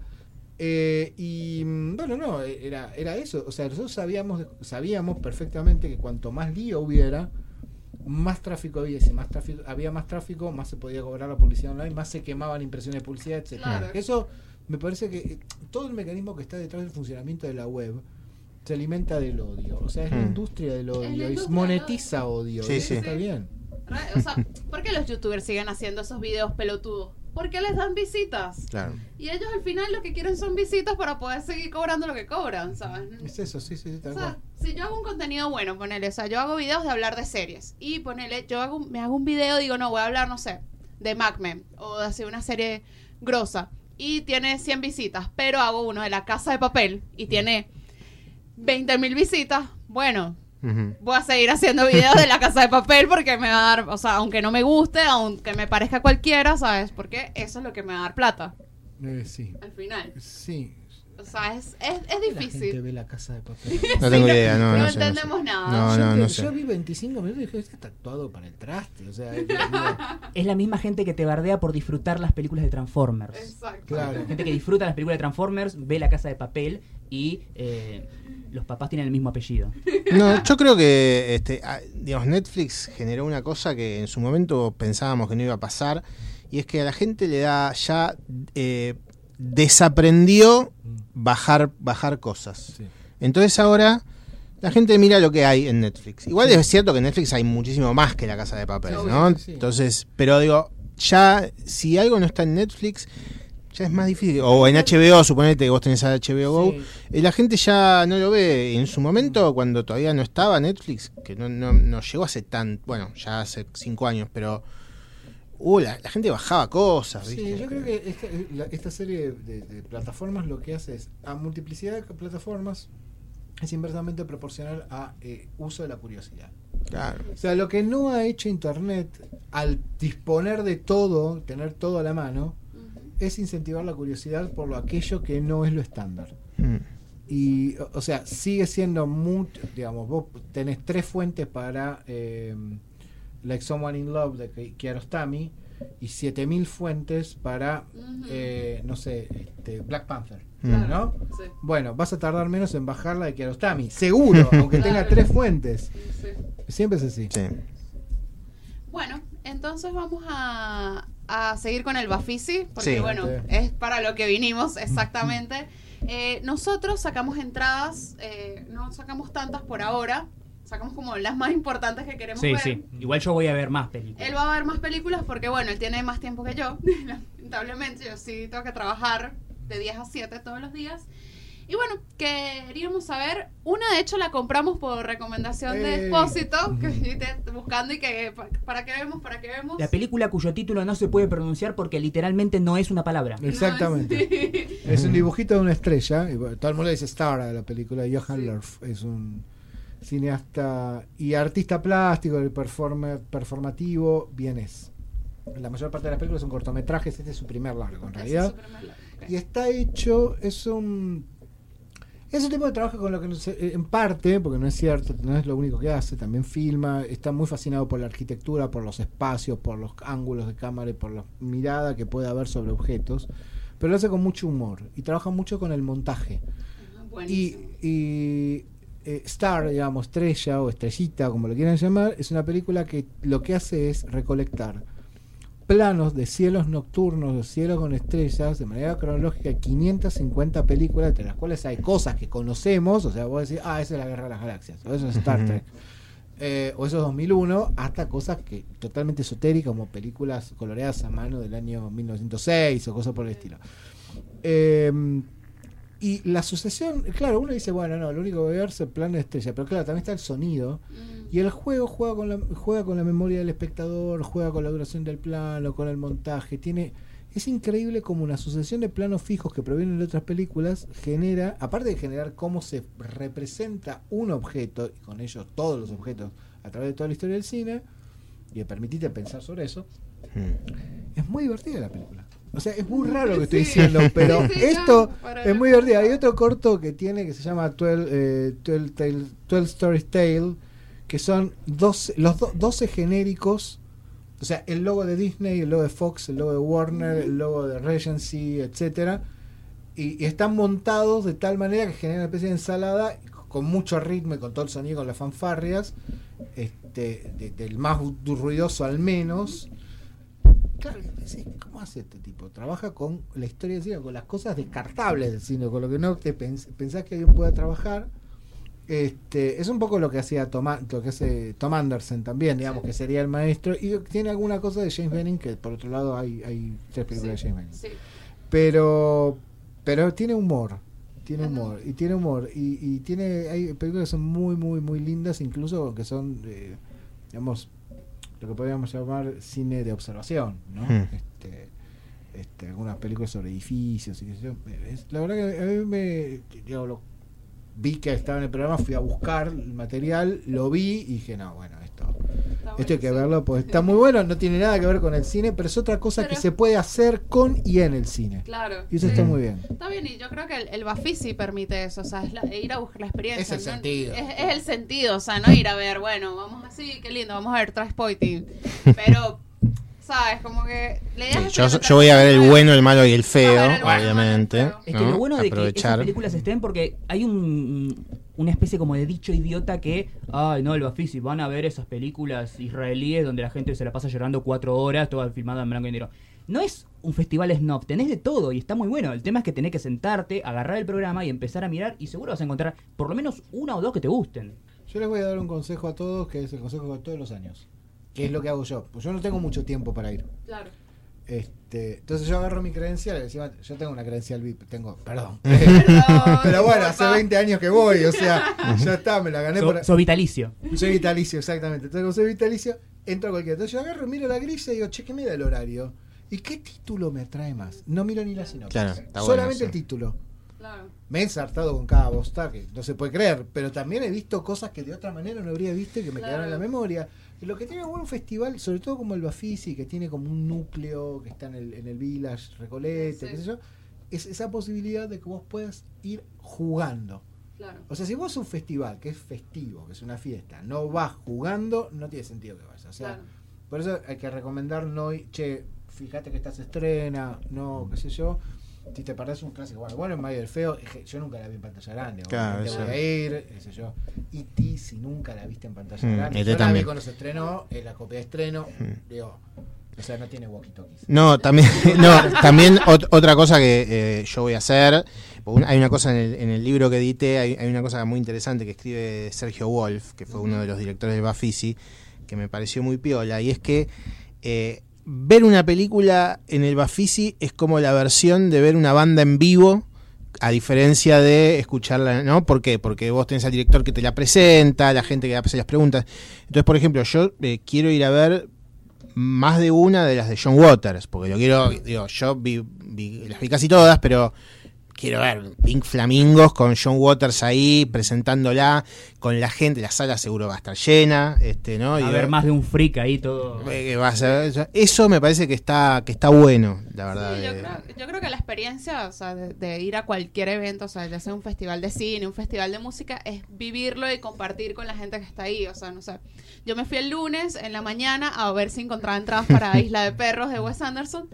Eh, y mm, bueno, no, era, era eso. O sea, nosotros sabíamos, sabíamos perfectamente que cuanto más lío hubiera, más tráfico había. Y si más tráfico, había más tráfico, más se podía cobrar la publicidad online, más se quemaban impresiones de publicidad, etc. Claro. Eso me parece que eh, todo el mecanismo que está detrás del funcionamiento de la web se alimenta del odio. O sea, es la Hmm. industria del odio y monetiza odio. Sí, sí. está bien. O sea, ¿por qué los youtubers siguen haciendo esos videos pelotudos? Porque les dan visitas. Claro. Y ellos al final lo que quieren son visitas para poder seguir cobrando lo que cobran, ¿sabes? Es eso, sí, sí, sí, tal O sea, cual. si yo hago un contenido bueno, ponele, o sea, yo hago videos de hablar de series y ponele, yo hago, un- me hago un video, digo, no, voy a hablar, no sé, de MacMen o de hacer una serie grosa y tiene 100 visitas, pero hago uno de la casa de papel y tiene 20 mil visitas, bueno, voy a seguir haciendo videos de la casa de papel porque me va a dar, o sea, aunque no me guste, aunque me parezca cualquiera, ¿sabes? Porque eso es lo que me va a dar plata Eh, sí. al final. Sí. O sea, es, es, es La gente difícil. ve la casa de papel. No tengo idea, no, no no, sé, no sé. entendemos nada. No, yo, no, vi- no yo sé. vi 25 minutos y dije, este está actuado para el traste. O sea, Es la misma gente que te bardea por disfrutar las películas de Transformers. Exacto. claro. La gente que disfruta las películas de Transformers ve la casa de papel y eh, los papás tienen el mismo apellido. No, yo creo que este, ah, digamos, Netflix generó una cosa que en su momento pensábamos que no iba a pasar, y es que a la gente le da ya eh, desaprendió bajar, bajar cosas. Sí. Entonces ahora la gente mira lo que hay en Netflix. Igual es cierto que en Netflix hay muchísimo más que la casa de papel, Sí, ¿no? Entonces, pero digo, ya si algo no está en Netflix, ya es más difícil. O en HBO, suponete que vos tenés a HBO Go. Sí. Eh, La gente ya no lo ve. En su momento, cuando todavía no estaba Netflix, que no, no, no llegó hace tan, bueno, ya hace cinco años, pero uh, la, la gente bajaba cosas, Sí, yo creo que esta, la- esta serie de, de plataformas lo que hace es, a multiplicidad de plataformas, es inversamente proporcional a eh, uso de la curiosidad. Claro. O sea, lo que no ha hecho Internet al disponer de todo, tener todo a la mano, es incentivar la curiosidad por lo aquello que no es lo estándar. Mm. Y, o- o sea, sigue siendo mucho, digamos, vos tenés tres fuentes para eh, Like Someone in Love de Ki- Kiarostami y 7000 fuentes para, eh, no sé, este, Black Panther. ¿no? Sí, Bueno, vas a tardar menos en bajar la de Kiarostami, seguro, aunque tenga tres fuentes. sí. Siempre es así. Sí. Bueno, entonces vamos a, a seguir con el Bafisi, porque Sí. bueno, Sí. es para lo que vinimos exactamente. Eh, nosotros sacamos entradas, eh, no sacamos tantas por ahora, sacamos como las más importantes que queremos Sí, ver. sí. Igual yo voy a ver más películas. Él va a ver más películas porque, bueno, él tiene más tiempo que yo. Lamentablemente, yo sí tengo que trabajar de 10 a 7 todos los días. Y bueno, queríamos saber, una de hecho la compramos por recomendación de. Expósito, que te- buscando y que pa- para qué vemos, para qué vemos. La película cuyo título no se puede pronunciar porque literalmente no es una palabra. Exactamente. sí. Es un dibujito de una estrella. Y todo el mundo dice Star a la película. Johan Lerf es un cineasta y artista plástico, y performer, performativo, vienes. La mayor parte de las películas son cortometrajes. Este es su primer largo, en realidad. es. Y está hecho, es un. Es un tipo de trabajo con lo que, sé, en parte, porque no es cierto, no es lo único que hace, también filma, está muy fascinado por la arquitectura, por los espacios, por los ángulos de cámara y por la mirada que puede haber sobre objetos, pero lo hace con mucho humor y trabaja mucho con el montaje. Y, y, eh, Star, digamos, estrella o estrellita, como lo quieran llamar, es una película que lo que hace es recolectar planos de cielos nocturnos, de cielos con estrellas, de manera cronológica, 550 películas, entre las cuales hay cosas que conocemos, o sea, vos decís, ah, esa es la Guerra de las Galaxias, o eso es Star. Trek, eh, o eso es 2001, hasta cosas que totalmente esotéricas, como películas coloreadas a mano del año 1906 o cosas por el estilo. Eh, y la sucesión, claro, uno dice, bueno, no, lo único que voy a ver es el plano de estrella, pero claro, también está el sonido. Mm. Y el juego juega con la, juega con la memoria del espectador, juega con la duración del plano, con el montaje. Tiene, es increíble como una sucesión de planos fijos que provienen de otras películas genera, aparte de generar cómo se representa un objeto, y con ello todos los objetos a través de toda la historia del cine, y de permitirte pensar sobre eso, Mm. es muy divertida la película. O sea, es muy raro lo que estoy Sí. diciendo, pero Sí, sí, esto es muy divertido. Hay otro corto que tiene que se llama 12, eh, 12, Tale- 12 Stories Tale, que son 12, los do- 12 genéricos. O sea, el logo de Disney, el logo de Fox, el logo de Warner, el logo de Regency, etcétera y, y están montados de tal manera que generan una especie de ensalada con mucho ritmo y con todo el sonido, con las fanfarrias, este, de- del más ruidoso al menos. Claro, decís, ¿cómo hace este tipo? Trabaja con la historia del cine, con las cosas descartables del cine, con lo que no te pens- pensás que alguien pueda trabajar. Este, es un poco lo que hacía Tom, A- lo que hace Tom Anderson también, digamos, que sería el maestro. Y tiene alguna cosa de James Benning, que por otro lado hay, hay tres películas Sí, de James Benning sí. pero pero tiene humor tiene Ajá. humor y tiene humor y, y tiene hay películas que son muy muy muy lindas incluso que son eh, digamos lo que podríamos llamar cine de observación no Hmm. este, este, algunas películas sobre edificios y qué sé yo. Es- la verdad que a mí me digo, lo- vi que estaba en el programa fui a buscar el material lo vi y dije no bueno esto Está esto hay que verlo, pues está muy bueno, no tiene nada que ver con el cine, pero es otra cosa que se puede hacer con y en el cine. Claro. Y eso sí. está muy bien. Está bien, y yo creo que el, el Bafisi permite eso, o sea, es la- ir a buscar la experiencia. Es el ¿no? sentido. Es, es el sentido, o sea, no ir a ver, bueno, vamos así, qué lindo, vamos a ver Transpoiting. Pero, ¿sabes? Como que la idea Sí, es yo, voy a ver el bueno, el malo y el feo, el bueno, obviamente. el Es ¿no? que lo bueno de que esas películas estén porque hay un, una especie como de dicho idiota que, ay no, el Bafisi, van a ver esas películas israelíes donde la gente se la pasa llorando cuatro horas, toda filmada en blanco y negro. No es un festival snob, tenés de todo y está muy bueno. El tema es que tenés que sentarte, agarrar el programa y empezar a mirar y seguro vas a encontrar por lo menos una o dos que te gusten. Yo les voy a dar un consejo a todos, que es el consejo de todos los años. Que es lo que hago yo. Pues yo no tengo mucho tiempo para ir. Claro. Este, entonces yo agarro mi credencial, encima yo tengo una credencial VIP, tengo, perdón. Perdón, Pero no bueno, hace importa. 20 años que voy, o sea, ya está, me la gané So, por... so vitalicio. Soy vitalicio, exactamente. Entonces, como soy vitalicio, entro a cualquiera. Entonces yo agarro, miro la grilla y digo, che, ¿qué me da el horario? ¿Y qué título me atrae más? No miro ni la sinopsis. Claro, está bueno Solamente eso. el título. Claro. Me he ensartado con cada bosta que no se puede creer, pero también he visto cosas que de otra manera no habría visto y que me Claro. quedaron en la memoria. Lo que tiene bueno un festival, sobre todo como el Bafisi, que tiene como un núcleo que está en el, en el Village, Recoleta, Sí. qué sé yo, es esa posibilidad de que vos puedas ir jugando. Claro. O sea, si vos un festival que es festivo, que es una fiesta, no vas jugando, no tiene sentido que vayas. O sea, Claro. por eso hay que recomendar no che, fíjate que esta se estrena, no, qué sé yo. Si te perdés un clásico, bueno, bueno, en Mayo del Feo, yo nunca la vi en pantalla grande, Claro, eso. voy a ir, qué sé yo. E.T. si nunca la viste en pantalla Mm, grande, E.T. yo la vi también. cuando se estrenó, en la copia de estreno, Mm. digo, o sea, no tiene walkie-talkies. No, también, no, también ot- otra cosa que eh, yo voy a hacer, hay una cosa en el, en el libro que edité, hay, hay una cosa muy interesante que escribe Sergio Wolf, que fue uno de los directores de Bafisi, que me pareció muy piola, y es que eh, ver una película en el Bafisi es como la versión de ver una banda en vivo A diferencia de escucharla, ¿no? ¿Por qué? Porque vos tenés al director que te la presenta, la gente que hace las preguntas. Entonces, por ejemplo, yo eh, quiero ir a ver más de una de las de John Waters, porque yo quiero, digo, yo vi, vi- las vi casi todas, pero quiero ver Pink Flamingos con John Waters ahí presentándola con la gente, la sala seguro va a estar llena, este, ¿no? A Y ver más de un freak ahí todo. eh, va a ser- eso me parece que está que está bueno, la verdad. Sí, yo, creo, yo creo que la experiencia, o sea, de, de ir a cualquier evento, o sea, ya sea un festival de cine, un festival de música, es vivirlo y compartir con la gente que está ahí. O sea, no sé. Yo me fui el lunes en la mañana a ver si encontraba entradas para Isla de Perros de Wes Anderson.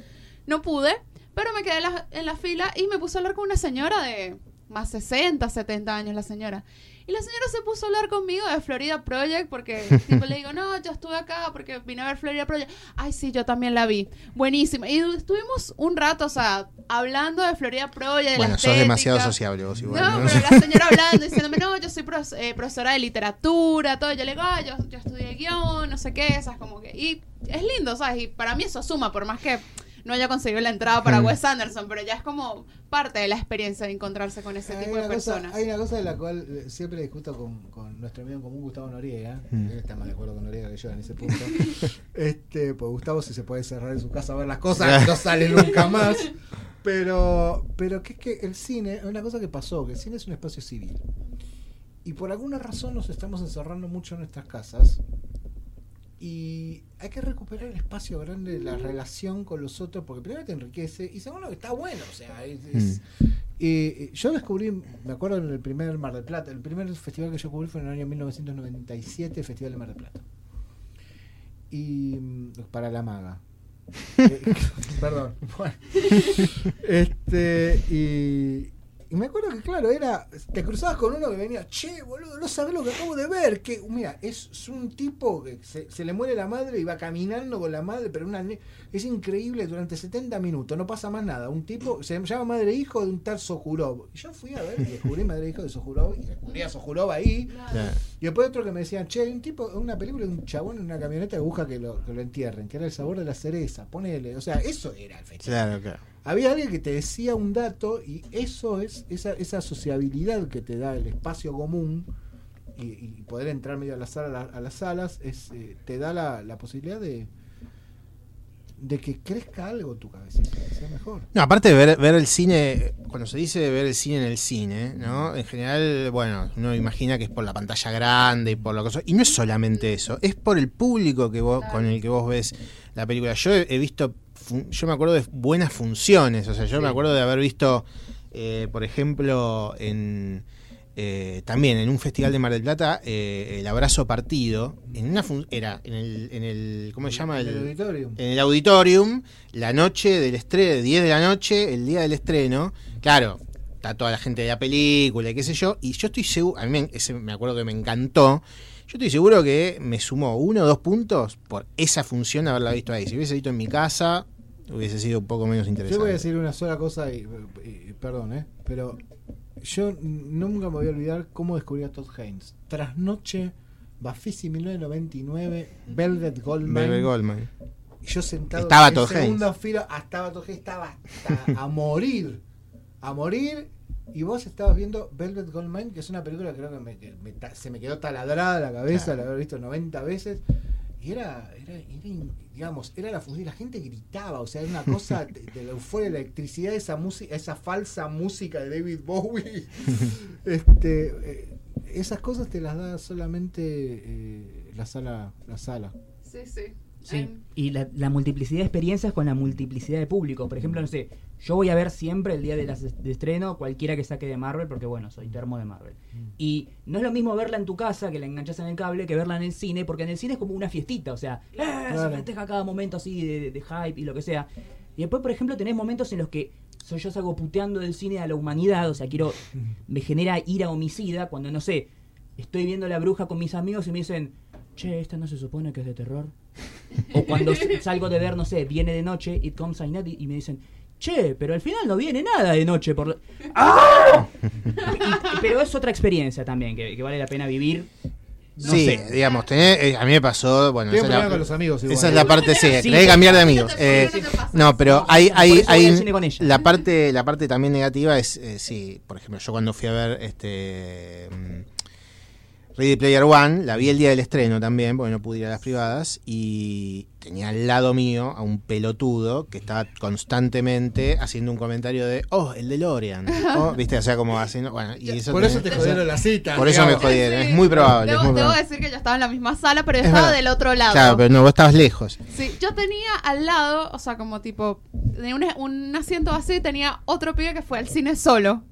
No pude, pero me quedé en la, en la fila y me puse a hablar con una señora de más 60, 70 años, la señora. Y la señora se puso a hablar conmigo de Florida Project porque tipo, le digo, no, yo estuve acá porque vine a ver Florida Project. Ay, sí, yo también la vi. Buenísima. Y estuvimos un rato, o sea, hablando de Florida Project, de bueno, la sos demasiado estética. sociable vos igual. No, ¿no? pero la señora hablando, diciéndome, no, yo soy pros- eh, profesora de literatura, todo. Yo le digo, ah, yo, yo estudié guion, no sé qué, esas como que. Y es lindo, ¿sabes? Y para mí eso suma, por más que no haya conseguido la entrada para Mm. Wes Anderson, pero ya es como parte de la experiencia de encontrarse con ese Hay tipo de cosa, personas. hay una cosa de la cual eh, siempre discuto con, con nuestro amigo en común Gustavo Noriega. Mm. Él está más de acuerdo con Noriega que yo en ese punto. este, pues Gustavo si se puede cerrar en su casa a ver las cosas, no sale nunca más. Pero, pero que es que el cine, es una cosa que pasó, que el cine es un espacio civil. Y por alguna razón nos estamos encerrando mucho en nuestras casas. Y hay que recuperar el espacio grande, la relación con los otros, porque primero te enriquece y segundo está bueno. O sea, es- es- eh, yo descubrí, me acuerdo en el primer Mar del Plata, el primer festival que yo cubrí fue en el año 1997, el Festival de Mar del Plata. Y mm, para la maga. Eh, perdón. Bueno. Este, y, y me acuerdo que, claro, era. Te cruzabas con uno que venía, che, boludo, no sabes lo que acabo de ver. Que, mira, es, es un tipo que se, se le muere la madre y va caminando con la madre, pero una. Es increíble, durante 70 minutos, no pasa más nada. Un tipo, se llama Madre Hijo de un tal Sokurov. Y yo fui a ver y descubrí Madre Hijo de Sokurov y descubrí a Sokurov ahí. Claro. Y después otro que me decían, che, hay un tipo, una película de un chabón en una camioneta que busca que lo, que lo entierren, que era el sabor de la cereza, ponele. O sea, eso era el festival. Claro, claro. Había alguien que te decía un dato y eso es esa, esa sociabilidad que te da el espacio común y, poder entrar medio a, la sala, a las salas es, eh, te da la, la posibilidad de, de que crezca algo tu cabecita, que sea mejor. No, aparte de ver, ver el cine, cuando se dice ver el cine en el cine, ¿no? En general, bueno, uno imagina que es por la pantalla grande y por lo que Y no es solamente eso, es por el público que vos, con el que vos ves la película. Yo he, visto, yo me acuerdo de buenas funciones, o sea, yo me acuerdo de haber visto, eh, por ejemplo, en eh, también en un festival de Mar del Plata, eh, el abrazo partido, en una era en el, en el, ¿cómo se llama? En el auditorio. en el auditorium, la noche del estreno, 10 de la noche, el día del estreno. Claro, está toda la gente de la película y qué sé yo. Y yo estoy seguro, a mí me, ese me acuerdo que me encantó. Yo estoy seguro que me sumó uno o dos puntos por esa función de haberla visto ahí. Si hubiese visto en mi casa, hubiese sido un poco menos interesante. Yo voy a decir una sola cosa y, y- perdón, ¿eh? Pero yo nunca me voy a olvidar cómo descubrí a Todd Haynes. Trasnoche, Bafisi 1999, Velvet Goldman. Bebe Goldman. y yo sentado Estaba en segunda fila, ah, estaba Todd Haynes, estaba hasta a morir. A morir. Y vos estabas viendo Velvet Goldmine, que es una película que creo que me- que me ta- se me quedó taladrada la cabeza, Claro. la haber visto 90 veces. Y era, era, digamos, era la función, la gente gritaba, o sea, era una cosa de, de la euforia, la electricidad, esa música, esa falsa música de David Bowie. este, eh, esas cosas te las da solamente eh, la sala, la sala. Sí, sí. Sí, y la, la multiplicidad de experiencias con la multiplicidad de público. Por ejemplo, no sé, yo voy a ver siempre el día de, las, de estreno cualquiera que saque de Marvel, porque bueno, soy termo de Marvel. Y no es lo mismo verla en tu casa, que la enganchas en el cable, que verla en el cine, porque en el cine es como una fiestita, o sea, ¡eh! se Claro. festeja cada momento así de, de hype y lo que sea. Y después, por ejemplo, tenés momentos en los que soy yo salgo puteando del cine a la humanidad, o sea, quiero, me genera ira homicida cuando, no sé, estoy viendo La Bruja con mis amigos y me dicen, che, esta no se supone que es de terror. O cuando salgo de ver, no sé, viene de noche, It Comes at Night, y me dicen, che, pero al final no viene nada de noche. Por... lo-". ¡Ah! Y- pero es otra experiencia también que, que vale la pena vivir No sí, sé. digamos, tenés- eh, a mí me pasó, bueno, Tengo esa la, con los amigos igual. esa es la parte, sí, Sí, tenés que cambiar de amigos. ¿Por qué Eh, no pero hay, hay, hay la parte, la parte también negativa es, eh, sí, por ejemplo, yo cuando fui a ver este mm, Ready Player One, la vi el día del estreno también, porque no pude ir a las privadas, y tenía al lado mío a un pelotudo que estaba constantemente haciendo un comentario de, oh, el DeLorean, oh, viste, o sea, como haciendo, bueno, y eso Por eso te jodieron la cita. Por eso me jodieron, Sí. es muy probable. Debo, es muy debo probable. decir que yo estaba en la misma sala, pero yo Es estaba verdad. del otro lado. Claro, pero no, vos estabas lejos. Sí, yo tenía al lado, o sea, como tipo, tenía un, un asiento vacío y tenía otro pibe que fue al cine solo.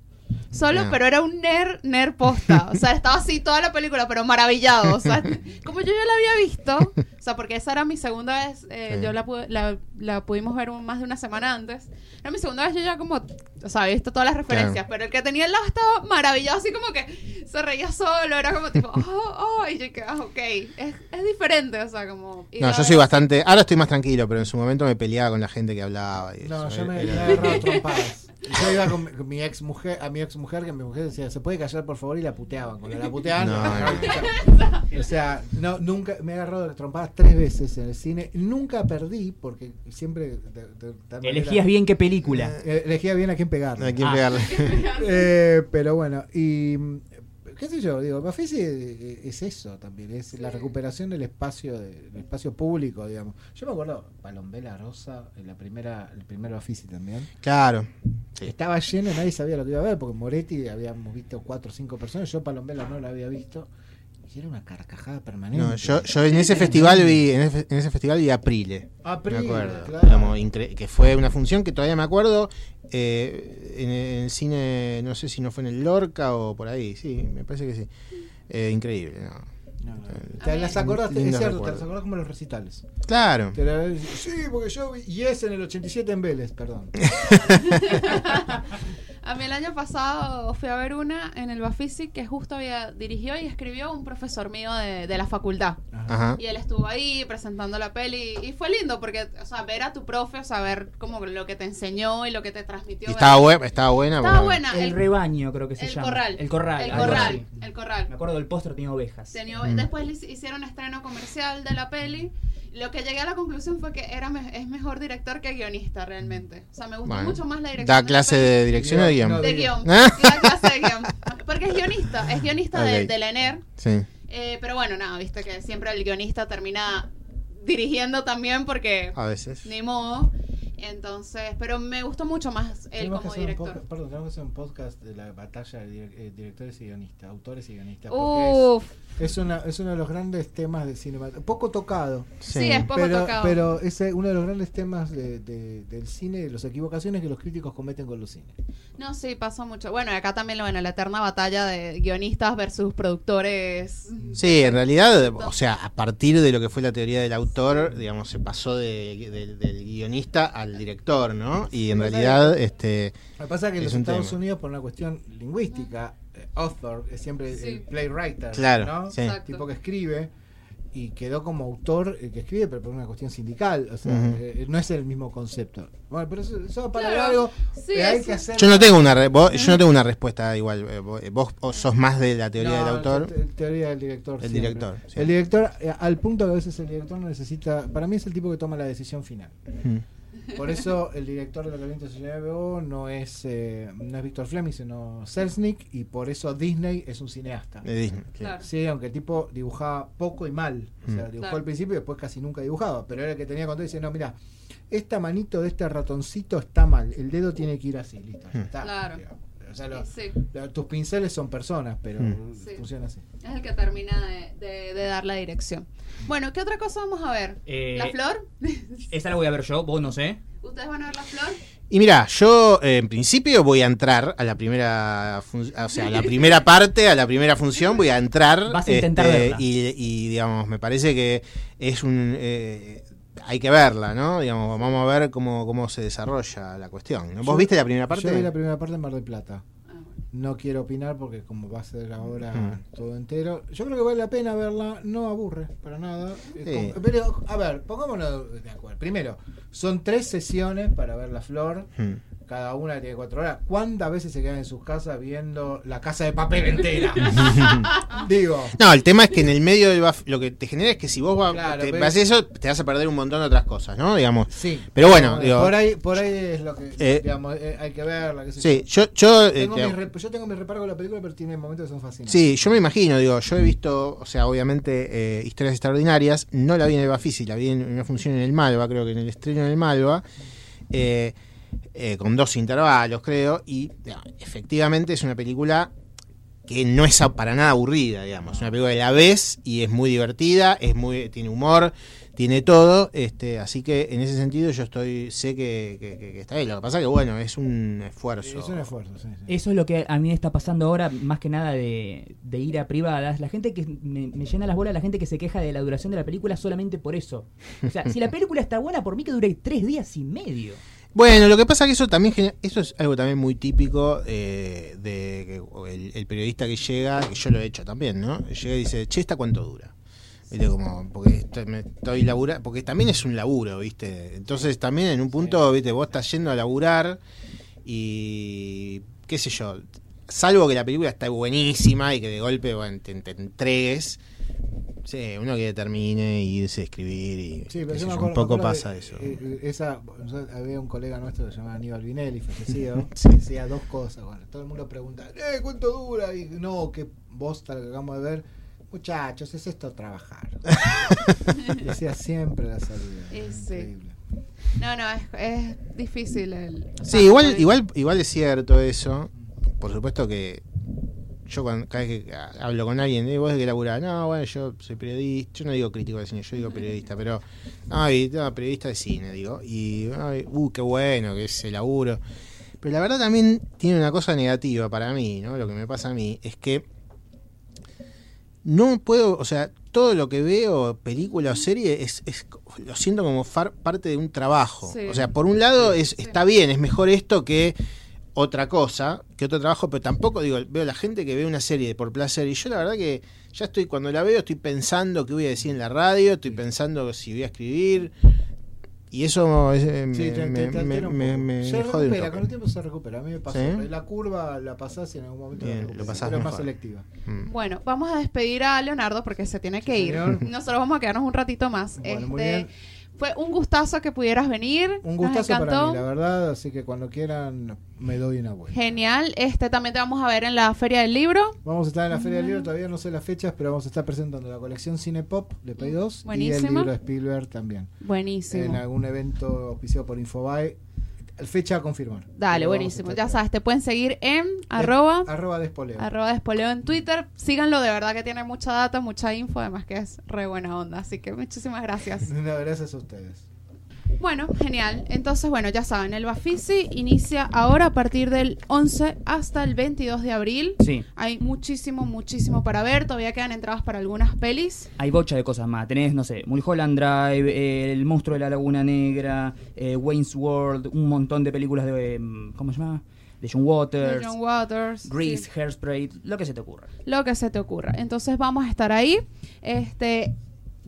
Solo, Ah. pero era un nerd, nerd posta. O sea, estaba así toda la película, pero maravillado. O sea, como yo ya la había visto, o sea, porque esa era mi segunda vez, eh, Sí. yo la, pude- la, la pudimos ver un- más de una semana antes. Era mi segunda vez, yo ya como, o sea, había visto todas las referencias, pero el que tenía al lado estaba maravillado, así como que se reía solo, era como tipo, oh, oh, y yo que, ah, ok, es, es diferente, o sea, como... No, yo soy bastante. Ahora estoy más tranquilo, pero en su momento me peleaba con la gente que hablaba. y No, eso, yo me, era- me he agarrado trompadas. Yo iba con, mi- con mi ex mujer, a mi ex mujer, que mi mujer decía, ¿se puede callar por favor? Y la puteaban. Cuando la puteaban, No, o sea, no, nunca, me he agarrado de trompadas tres veces en el cine. Nunca perdí, porque siempre. de- de- de tal manera- Elegías bien qué película. Eh, Elegía bien a quién hay quien Ah. pegarle. Eh, pero bueno, y qué sé yo, digo, Bafisi es, es eso también, es la recuperación del espacio de- del espacio público, digamos. Yo me acuerdo, Palombela Rosa, en la primera, el primer Bafisi también. Claro. Sí. Estaba lleno, nadie sabía lo que iba a ver, porque Moretti habíamos visto cuatro o cinco personas, yo Palombela no la había visto. Era una carcajada permanente. No, yo, yo en ese festival vi, en ese, en ese festival vi Aprile. Aprile, me acuerdo. claro. Digamos, incre- que fue una función que todavía me acuerdo. eh, en, el cine, no sé si no fue en el Lorca o por ahí, sí, me parece que sí. Eh, increíble, ¿no? No, no. A Te las acordaste, es cierto, te las acordás como los recitales. Claro. Te la- sí, porque yo vi, y es en el 87 en Vélez, perdón. A mí el año pasado fui a ver una en el Bafisi que justo había dirigió y escribió un profesor mío de, de la facultad. Ajá. Y él estuvo ahí presentando la peli y fue lindo porque, o sea, ver a tu profe, o sea, ver como lo que te enseñó y lo que te transmitió. Y estaba, buena. Estaba buena. El rebaño creo que se el llama. corral. El corral. El corral. El corral. Me acuerdo del póster tenía ovejas. Tenía- Mm. Después hicieron estreno comercial de la peli. Lo que llegué a la conclusión fue que era me- es mejor director que guionista realmente. O sea, me gustó Bueno. mucho más la dirección. ¿Da la clase de dirección o de guion? No, de guion. ¿Ah? Sí, da clase de guion. Porque es guionista, es guionista de, Ok. de la ENER. Sí. Eh, pero bueno, nada, viste que siempre el guionista termina dirigiendo también porque A veces. ni modo. Entonces, pero me gustó mucho más él como director. podcast, perdón, tenemos que hacer un podcast de la batalla de eh, directores y guionistas, autores y guionistas. porque Uf, es, es, una, es uno de los grandes temas de cinema, poco tocado, sí. es poco pero, tocado. pero es eh, uno de los grandes temas de, de- del cine, de las equivocaciones que los críticos cometen con los cines. No, sí, pasó mucho. Bueno, acá también, bueno, la eterna batalla de guionistas versus productores. Sí, en realidad, o sea, a partir de lo que fue la teoría del autor, digamos, se pasó de- de- del guionista al director, ¿no? Y en realidad, este, Lo que pasa es que en los Estados tema. Unidos, por una cuestión lingüística, author es siempre Sí. el playwright, Claro, ¿no? sí. Exacto. tipo que escribe y quedó como autor el que escribe, pero por una cuestión sindical, o sea, eh, no es el mismo concepto. Bueno, pero eso, eso para Claro. algo Sí, que hay que hacer. yo no tengo una re- vos- yo no tengo una respuesta igual. eh, Vos, vos- sos más de la teoría No, del autor. te- teoría del director. El siempre. director, sí. El director, eh, al punto que a veces el director no necesita. Para mí es el tipo que toma la decisión final. Por eso el director de la caliente se HBO no es eh, no es Víctor Fleming, sino Selznick, y por eso Disney es un cineasta. De Disney, sí. Claro. Sí, aunque el tipo dibujaba poco y mal. O sea, Mm. dibujó Claro. al principio y después casi nunca dibujaba. Pero era el que tenía control y dice, no, mira, esta manito de este ratoncito está mal. El dedo tiene que ir así, listo. ya está. Claro. Digamos. O sea, lo- Sí, lo- tus pinceles son personas, pero Mm. Sí. funciona así. es el que termina de, de- de dar la dirección. Bueno, ¿qué otra cosa vamos a ver? Eh, ¿La flor? Esa la voy a ver yo, vos no sé. ¿Ustedes van a ver la flor? Y mira, yo eh, en principio voy a entrar a la primera, o sea, a la primera parte, a la primera función, voy a entrar. este, Vas a intentar verla. Y, y, digamos, me parece que es un... eh, hay que verla, ¿no? Digamos, vamos a ver cómo, cómo se desarrolla la cuestión. ¿no? ¿Vos Yo- viste la primera parte? Yo vi la primera parte en Mar del Plata. Ah. No quiero opinar porque como va a ser ahora Mm. todo entero, yo creo que vale la pena verla, no aburre para nada. Sí. Pero, a ver, pongámonos de acuerdo. Primero, son tres sesiones para ver la flor. Mm. Cada una tiene cuatro horas. ¿Cuántas veces se quedan en sus casas viendo la casa de papel entera? Digo. No, el tema es que en el medio del baf- lo que te genera es que si vos va- Claro, te pero- eso, te vas a perder un montón de otras cosas, ¿no? Digamos. Sí. Pero bueno, digo- por ahí, por ahí es lo que Eh, digamos, eh, hay que verla. Sí, yo. yo, yo, eh, Tengo rep- yo tengo mi reparo con la película, pero tiene momentos que son fascinantes. Sí, yo me imagino, digo, yo he visto, o sea, obviamente, eh, historias extraordinarias, no la vi en el Bafisi, la vi en una función en el Malva, creo que en el estreno en el Malva, eh, eh, con dos intervalos, creo, y digamos, efectivamente es una película que no es para nada aburrida, digamos, es una película que la ves y es muy divertida, es muy, tiene humor, tiene todo, este, así que en ese sentido yo estoy, sé que, que- que- que está bien, lo que pasa que bueno, es un esfuerzo. Es un esfuerzo, sí, sí. Eso es lo que a mí está pasando ahora, más que nada de, de ir a privadas. La gente que me, me llena las bolas, la gente que se queja de la duración de la película solamente por eso. O sea, si la película está buena, por mí que dure tres días y medio. Bueno, lo que pasa que eso también genera- eso es algo también muy típico eh, de que el, el periodista que llega, que yo lo he hecho también, ¿no? Llega y dice, che, ¿esta cuánto dura? ¿Viste? Como, porque estoy, me estoy labura, porque también es un laburo, ¿viste? Entonces también en un punto, ¿viste? Vos estás yendo a laburar y qué sé yo, salvo que la película está buenísima y que de golpe bueno, te, te entregues, sí, uno que termine y irse a escribir y Sí, pero qué yo me yo, acuerdo, un poco pasa de, eso. eh, eh, esa, había un colega nuestro que se llamaba Aníbal Vinelli, fallecido, Sí. que decía dos cosas. Bueno, todo el mundo pregunta, eh, ¿cuánto dura? Y no, que vos tal que acabamos de ver, muchachos, es esto trabajar. decía siempre la salida. Sí. Increíble. No, no, es, es difícil. El, Sí, igual, igual, igual es cierto eso. Por supuesto que yo cuando, cada vez que hablo con alguien, ¿eh? vos de qué laburás? No, bueno, yo soy periodista, yo no digo crítico de cine, yo digo periodista, pero no, y, no, periodista de cine, digo. Y, ay, uh, qué bueno que ese laburo. Pero la verdad también tiene una cosa negativa para mí, ¿no? Lo que me pasa a mí es que no puedo, o sea, todo lo que veo, película o serie, es, es lo siento como far- parte de un trabajo. Sí. O sea, por un lado es, está bien, es mejor esto que otra cosa, que otro trabajo, pero tampoco digo, veo la gente que ve una serie por placer y yo la verdad que ya estoy, cuando la veo, estoy pensando qué voy a decir en la radio, estoy pensando si voy a escribir. Y eso es, eh, me, Sí, te- me- te- te me- altera un me- poco. me- se jode recupera, con el tiempo se recupera. A mí me pasó. ¿Sí? La curva la pasás y en algún momento Bien, la lo pasás pero más selectiva. Mm. Bueno, vamos a despedir a Leonardo porque se tiene que ir. señor. Nosotros vamos a quedarnos un ratito más. Bueno, muy Este, bien. Fue un gustazo que pudieras venir. Un gustazo para mí, la verdad. Así que cuando quieran, me doy una vuelta. Genial. Este también te vamos a ver en la Feria del Libro. Vamos a estar en la Feria del Libro, todavía no sé las fechas, pero vamos a estar presentando la colección Cine Pop de Play 2 y el Buenísimo. libro de Spielberg también. Buenísimo. En algún evento auspiciado por Infobae. Fecha a confirmar. Dale, buenísimo. Ya sabes, te pueden seguir en arroba, Arroba Despoleo. arroba despoleo en Twitter. Síganlo, de verdad que tiene mucha data, mucha info, además que es re buena onda. Así que muchísimas gracias. No, gracias a ustedes. Bueno, genial. Entonces, bueno, ya saben, el Bafisi inicia ahora a partir del 11 hasta el 22 de abril. Sí. Hay muchísimo, muchísimo para ver. Todavía quedan entradas para algunas pelis. Hay bocha de cosas más. Tenés, no sé, Mulholland Drive, eh, El monstruo de la Laguna Negra, eh, Wayne's World, un montón de películas de. eh, ¿Cómo se llama? De John De Waters, John Waters. Grease, sí, Hairspray, lo que se te ocurra. lo que se te ocurra. Entonces vamos a estar ahí. Este.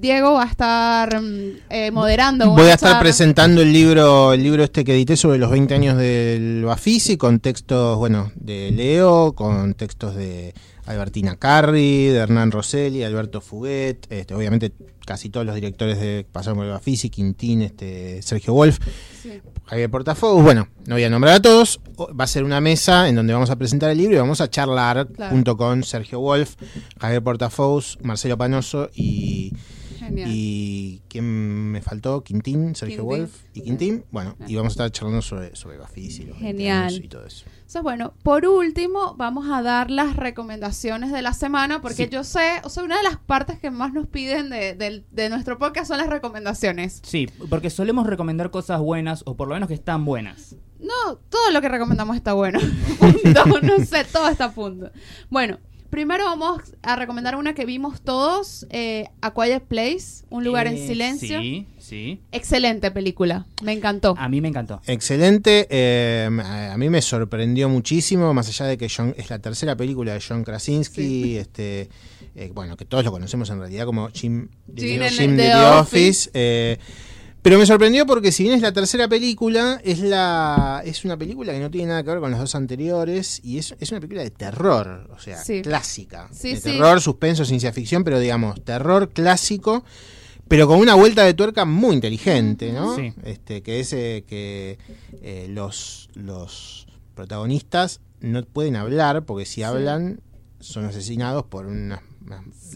Diego va a estar mm, eh, moderando. Voy a estar presentando el libro, el libro este que edité sobre los 20 años del Bafisi, con textos, bueno, de Leo, con textos de Albertina Carri, de Hernán Rosselli, Alberto Fuguet, este, obviamente casi todos los directores de pasaron por el Bafisi, Quintín, este, Sergio Wolf, Sí. Javier Portafogos, bueno, no voy a nombrar a todos, va a ser una mesa en donde vamos a presentar el libro y vamos a charlar Claro. junto con Sergio Wolf, Javier Portafogos, Marcelo Panoso y Genial. y quién me faltó, Quintín, Sergio Quintín. Wolf y Quintín. Bueno, y vamos a estar charlando sobre, sobre Bafisi, los 20 Genial. y todo eso. Entonces, bueno, por último, vamos a dar las recomendaciones de la semana, porque Sí. yo sé, o sea, una de las partes que más nos piden de, de nuestro podcast son las recomendaciones. Sí, porque solemos recomendar cosas buenas, o por lo menos que están buenas. No, todo lo que recomendamos está bueno. Punto. no sé, todo está a punto. Bueno, primero vamos a recomendar una que vimos todos, eh, A Quiet Place, Un lugar en Eh, silencio. Sí, sí. Excelente película, me encantó. A mí me encantó. Excelente, eh, a mí me sorprendió muchísimo, más allá de que John, es la tercera película de John Krasinski, Sí. este, eh, bueno, que todos lo conocemos en realidad como Jim, Jim en Jim The de The Office. Office. Pero me sorprendió porque si bien es la tercera película, es la es una película que no tiene nada que ver con las dos anteriores y es, es una película de terror, o sea, Sí. clásica. Sí, de sí. terror, suspenso, ciencia ficción, pero digamos, terror clásico, pero con una vuelta de tuerca muy inteligente, ¿no? Sí. Este, que es eh, que eh, los, los protagonistas no pueden hablar, porque si hablan son asesinados por unas,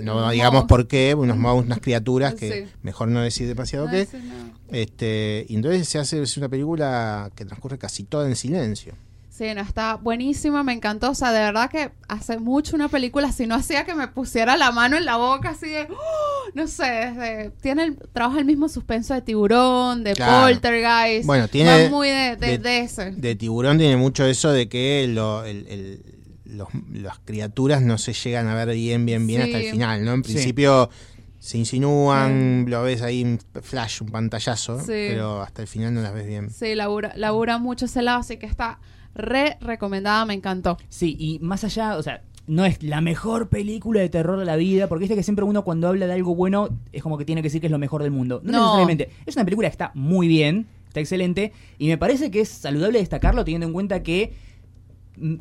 no digamos por qué, unos monstruos, unas criaturas que Sí. mejor no decir demasiado No, qué. no. Este, y entonces se hace es una película que transcurre casi toda en silencio. Sí, no, está buenísima, me encantó. O sea, de verdad que hace mucho una película así no hacía que me pusiera la mano en la boca, así de. ¡oh! no sé, desde- tiene el, trabaja el mismo suspenso de tiburón, de Claro. poltergeist. Bueno, tiene Va muy de, de- de- de ese. De tiburón tiene mucho eso de que lo- el- el- los- las criaturas no se llegan a ver bien, bien, bien Sí. hasta el final, ¿no? En Sí. principio se insinúan, lo ves ahí un flash, un pantallazo, Sí. pero hasta el final no las ves bien. Sí, labura, labura mucho ese lado, así que está re recomendada, me encantó. Sí, y más allá, o sea, no es la mejor película de terror de la vida, porque viste que siempre uno cuando habla de algo bueno es como que tiene que decir que es lo mejor del mundo. No, No. necesariamente. Es una película que está muy bien, está excelente, y me parece que es saludable destacarlo teniendo en cuenta que mm,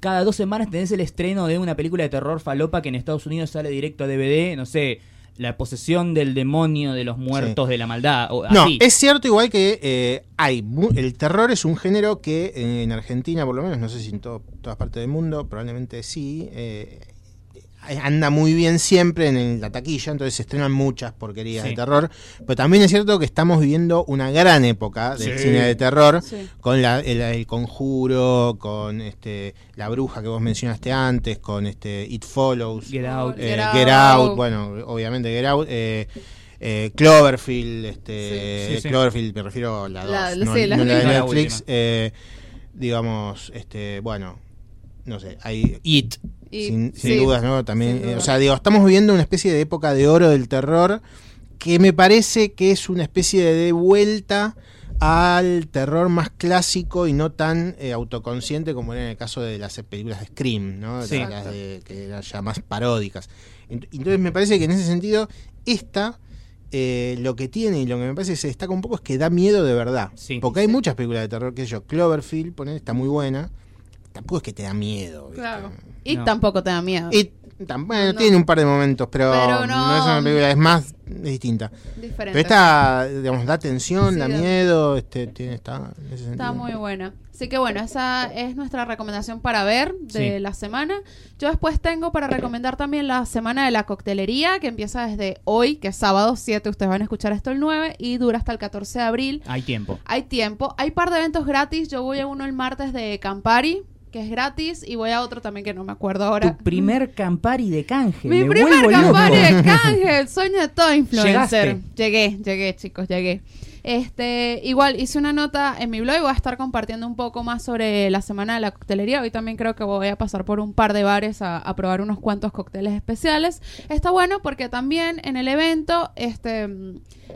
cada dos semanas tenés el estreno de una película de terror falopa que en Estados Unidos sale directo a DVD, no sé, la posesión del demonio de los muertos de la maldad, o No, así. es cierto igual que eh, hay el terror es un género que eh, en Argentina, por lo menos, no sé si en to- todas partes del mundo, probablemente sí, eh, anda muy bien siempre en la taquilla, entonces se estrenan muchas porquerías Sí. de terror, pero también es cierto que estamos viviendo una gran época del Sí. cine de terror, Sí. con la, el, el conjuro, con este la bruja que vos mencionaste antes, con este It Follows, Get Out. eh, Get Get, Out. Out. bueno, obviamente Get Out, eh, eh, Cloverfield, este, Sí. Sí, sí. Cloverfield, me refiero a la 2, La- no, sí, la no la de. Netflix, eh, digamos, este, bueno, no sé, hay It, sin, sin sí, dudas, ¿no? También, eh, o sea, digo, estamos viviendo una especie de época de oro del terror que me parece que es una especie de vuelta al terror más clásico y no tan eh, autoconsciente como era en el caso de las películas de Scream, ¿no? Sí. Las de- que eran ya más paródicas. Ent- Entonces me parece que en ese sentido, esta eh, lo que tiene y lo que me parece que se destaca un poco es que da miedo de verdad. Sí. Porque hay Sí. muchas películas de terror, que sé yo, Cloverfield, poner, está muy buena. Tampoco es que te da miedo. ¿viste? Claro. Y No. tampoco te da miedo. Y bueno, No. tiene un par de momentos, pero, Pero no. no- es una película, es más es distinta. Diferente. Pero esta, digamos, da tensión, Sí, da miedo, este, tiene, está en ese Está muy buena. Así que bueno, esa es nuestra recomendación para ver de Sí. la semana. Yo después tengo para recomendar también la semana de la coctelería, que empieza desde hoy, que es sábado 7, ustedes van a escuchar esto el 9, y dura hasta el 14 de abril. Hay tiempo. Hay tiempo. Hay par de eventos gratis. Yo voy a uno el martes de Campari, que es gratis, y voy a otro también que no me acuerdo ahora. Tu primer Campari de canje. Mi me primer vuelvo loco. Campari de canje, el sueño de todo influencer. Llegaste. Llegué, llegué, chicos, llegué. Este, igual hice una nota en mi blog y voy a estar compartiendo un poco más sobre la semana de la coctelería. Hoy también creo que voy a pasar por un par de bares a, a probar unos cuantos cócteles especiales. Está bueno porque también en el evento, este,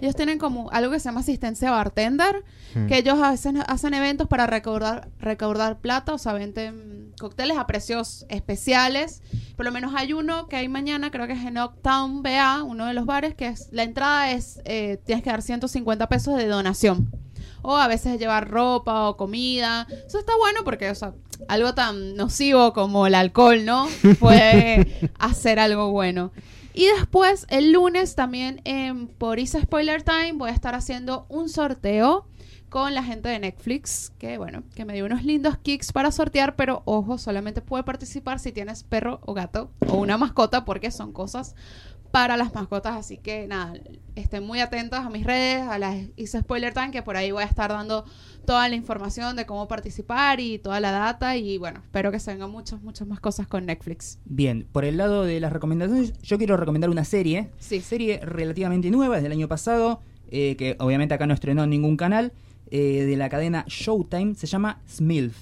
ellos tienen como algo que se llama asistencia bartender, Mm. que ellos a veces hacen eventos para recaudar, recaudar plata, o sea, venden cócteles a precios especiales. Por lo menos hay uno que hay mañana, creo que es en Oaktown BA, uno de los bares, que es la entrada es, eh, tienes que dar 150 pesos de donación. O a veces llevar ropa o comida. Eso está bueno porque, o sea, algo tan nocivo como el alcohol, ¿no? Puede hacer algo bueno. Y después, el lunes también en por Isa Spoiler Time voy a estar haciendo un sorteo con la gente de Netflix, que bueno, que me dio unos lindos kicks para sortear, pero ojo, solamente puede participar si tienes perro o gato o una mascota, porque son cosas para las mascotas, así que nada, estén muy atentos a mis redes, a las Isa Spoiler Time, que por ahí voy a estar dando toda la información de cómo participar y toda la data, y bueno, espero que se vengan muchas, muchas más cosas con Netflix. Bien, por el lado de las recomendaciones, yo quiero recomendar una serie. Sí. Serie relativamente nueva, es del año pasado, eh, que obviamente acá no estrenó en ningún canal, eh, de la cadena Showtime, se llama Smilf.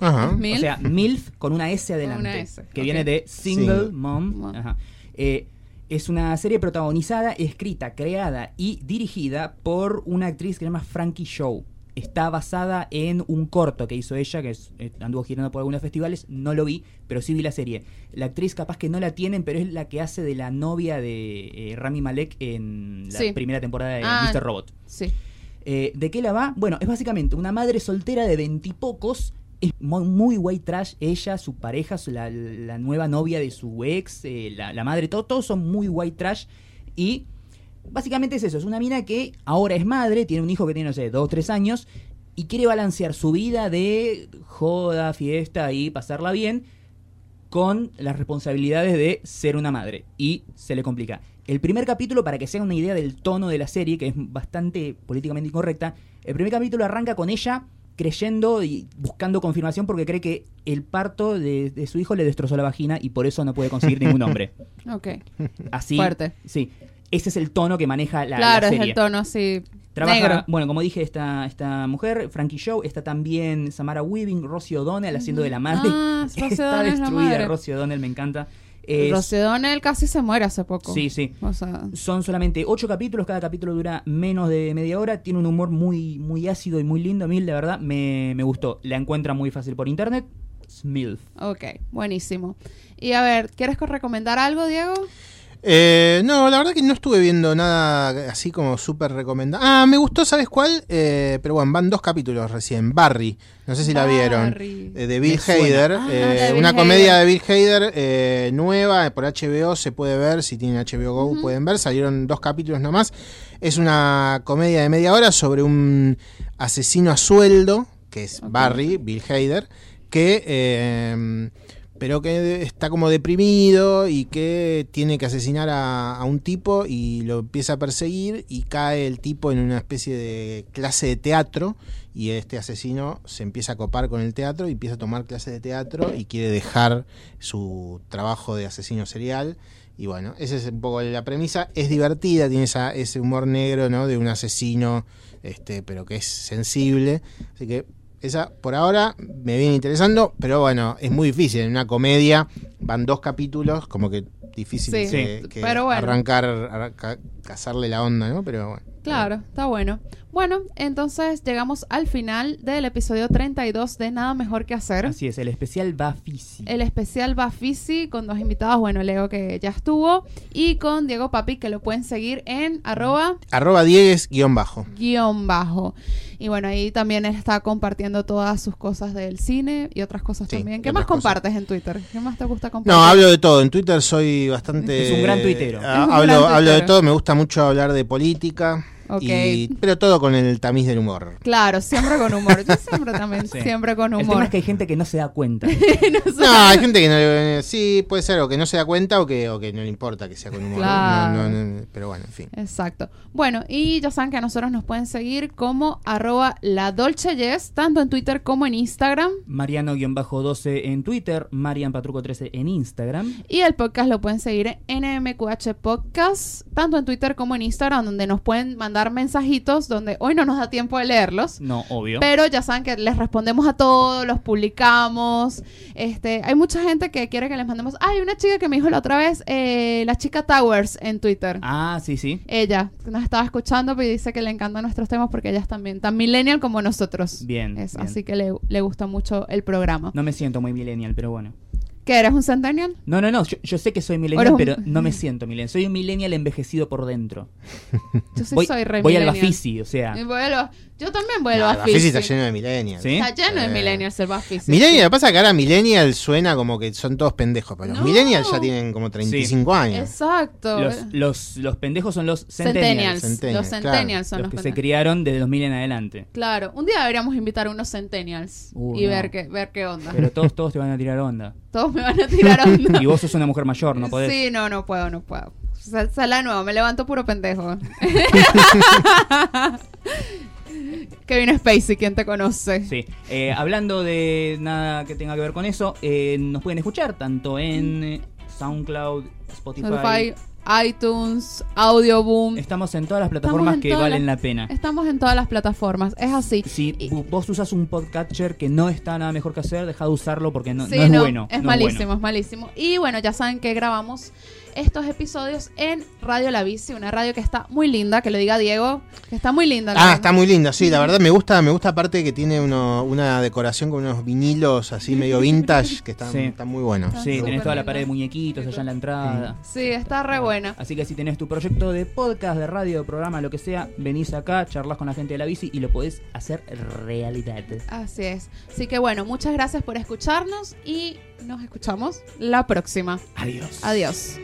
Ajá. Milf. O sea, MILF con una S adelante. Una S, Que viene de Single Single. Mom. Mom. Ajá. Eh, es una serie protagonizada, escrita, creada y dirigida por una actriz que se llama Frankie Show. está basada en un corto que hizo ella, que es- eh, anduvo girando por algunos festivales, no lo vi, pero sí vi la serie. La actriz capaz que no la tienen, pero es la que hace de la novia de eh, Rami Malek en la Sí. primera temporada de Ah. Mr. Robot. Sí. Eh, ¿De qué la va? Bueno, es básicamente una madre soltera de veintipocos. Es muy, muy white trash. Ella, su pareja, la, nueva novia de su ex, eh, la, la madre, todo, todos son muy white trash. Y básicamente es eso: es una mina que ahora es madre, tiene un hijo que tiene, no sé, dos o tres años. Y quiere balancear su vida de joda, fiesta y pasarla bien con las responsabilidades de ser una madre. Y se le complica. El primer capítulo, para que se hagan una idea del tono de la serie, que es bastante políticamente incorrecta, el primer capítulo arranca con ella creyendo y buscando confirmación porque cree que el parto de, de su hijo le destrozó la vagina y por eso no puede conseguir ningún hombre. Ok. Así. Fuerte. Sí. Ese es el tono que maneja la, la claro, es serie. el tono así. Trabaja, negro. bueno, como dije, esta, esta mujer, Frankie Show, está también Samara Weaving, Rosie O'Donnell haciendo de la madre. Ah, está destruida. Rosie O'Donnell, me encanta. Es- Rosy O'Donnell casi se muere hace poco. Sí, sí. O sea, Son solamente ocho capítulos, cada capítulo dura menos de media hora, tiene un humor muy, muy ácido y muy lindo, a mí la verdad me, me gustó. La encuentran muy fácil por internet. Smilf. ok, buenísimo. Y a ver, ¿quieres co- recomendar algo, Diego? Eh, no, la verdad que no estuve viendo nada así como súper recomendado. Ah, me gustó, ¿sabes cuál? Eh, pero bueno, van dos capítulos recién. Barry, no sé si la vieron. Barry. Eh, de Bill Me suena. Hader. Ah, eh, de Bill una Hader. comedia de Bill Hader eh, nueva eh, por HBO, se puede ver. Si tienen HBO Go, pueden ver. Salieron dos capítulos nomás. Es una comedia de media hora sobre un asesino a sueldo, que es. Barry, Bill Hader, que. Pero que está como deprimido y que tiene que asesinar a, un tipo y lo empieza a perseguir y cae el tipo en una especie de clase de teatro y este asesino se empieza a copar con el teatro y empieza a tomar clases de teatro y quiere dejar su trabajo de asesino serial. Y bueno, esa es un poco la premisa, es divertida, tiene ese humor negro, ¿no? De un asesino, este, pero que es sensible, así que esa por ahora me viene interesando, pero bueno, es muy difícil. En una comedia van dos capítulos, como que difícil Sí, que, sí, que pero bueno. arrancar, arranca- cazarle la onda, ¿no? Pero bueno. Claro, está bueno. Bueno, entonces llegamos al final del episodio 32 de Nada Mejor que Hacer. Así es, el especial Bafisi. El especial Bafisi con dos invitados, bueno, Leo que ya estuvo, y con Diego Papi que lo pueden seguir en arroba Arroba Diegues guion bajo. guion bajo. Y bueno, ahí también él está compartiendo todas sus cosas del cine y otras cosas Sí, también. ¿Qué más cosas. compartes en Twitter? ¿Qué más te gusta compartir? No, hablo de todo. En Twitter soy bastante. Es un gran tuitero. ah, un hablo, gran hablo de tuitero. todo. Me gusta mucho hablar de política. Y- pero todo con el tamiz del humor. Claro, siempre con humor. Yo siempre también, Sí. siempre con El humor. tema es que hay gente que no se da cuenta. No, hay gente que no le- sí puede ser o que no se da cuenta o que, o que no le importa que sea con humor. ¿no? Claro. No, no, no, pero bueno, en fin. Exacto. Bueno, y ya saben que a nosotros nos pueden seguir como arroba la Dolce Yes, tanto en Twitter como en Instagram. Mariano-12 en Twitter, Marian Patruco 13 en Instagram. Y el podcast lo pueden seguir en NMQH Podcast, tanto en Twitter como en Instagram, donde nos pueden mandar mensajitos, donde hoy no nos da tiempo de leerlos. No, obvio. Pero ya saben que les respondemos a todos, los publicamos. Este, hay mucha gente que quiere que les mandemos. Hay una chica que me dijo la otra vez, eh, la chica Towers en Twitter. Ah, sí, sí. Ella nos estaba escuchando y dice que le encantan nuestros temas porque ella es también tan millennial como nosotros. Bien, Es, bien. Así que le, le gusta mucho el programa. No me siento muy millennial, pero bueno. ¿Qué eres un centennial? No, no, no. Yo, yo sé que soy millennial, un- pero no me siento millennial. Soy un millennial envejecido por dentro. Yo sí voy soy re voy al millennial. Bafisi, o sea. Voy al- Yo también voy al No, el Bafisi. Bafisi está lleno de millennials. ¿Sí? Está lleno de Eh. millennials el Bafisi. Millennial, lo que pasa es que ahora millennial suena como que son todos pendejos, pero los millennials ya tienen como 35 años. Exacto. Los, los, los pendejos son los Centennials. centennials. Centennials, Los claro. centennials son Los los, que se criaron desde 2000 en adelante. Claro, un día deberíamos invitar a unos centennials Uh, y no. ver qué ver qué onda. Pero todos, todos te van a tirar onda. Todos me van a tirar onda. Y vos sos una mujer mayor, no podés. Sí, no, no puedo, no puedo. Sal, sal de nuevo, me levanto puro pendejo. Kevin Spacey, ¿quién te conoce? Sí. Eh, hablando de nada que tenga que ver con eso, eh, nos pueden escuchar tanto en eh, SoundCloud, Spotify, Spotify, iTunes, Audioboom. Estamos en todas las plataformas que valen la pena. Estamos en todas las plataformas, es así. Si Y- vos usas un podcatcher que no está nada mejor que hacer, deja de usarlo porque no, Sí, no es no, bueno. Es no malísimo, bueno. es malísimo. Y bueno, ya saben que grabamos estos episodios en Radio La Bici, una radio que está muy linda, que lo diga Diego, que está muy linda. Ah, está muy linda, sí, la verdad me gusta, me gusta aparte que tiene uno, una decoración con unos vinilos así medio vintage que están, Sí. están muy buenos. Sí, tenés toda la pared de muñequitos allá en la entrada. Sí, está re buena. Así que si tenés tu proyecto de podcast, de radio, de programa, lo que sea, venís acá, charlas con la gente de la bici y lo podés hacer realidad. Así es. Así que bueno, muchas gracias por escucharnos y nos escuchamos la próxima. Adiós. Adiós.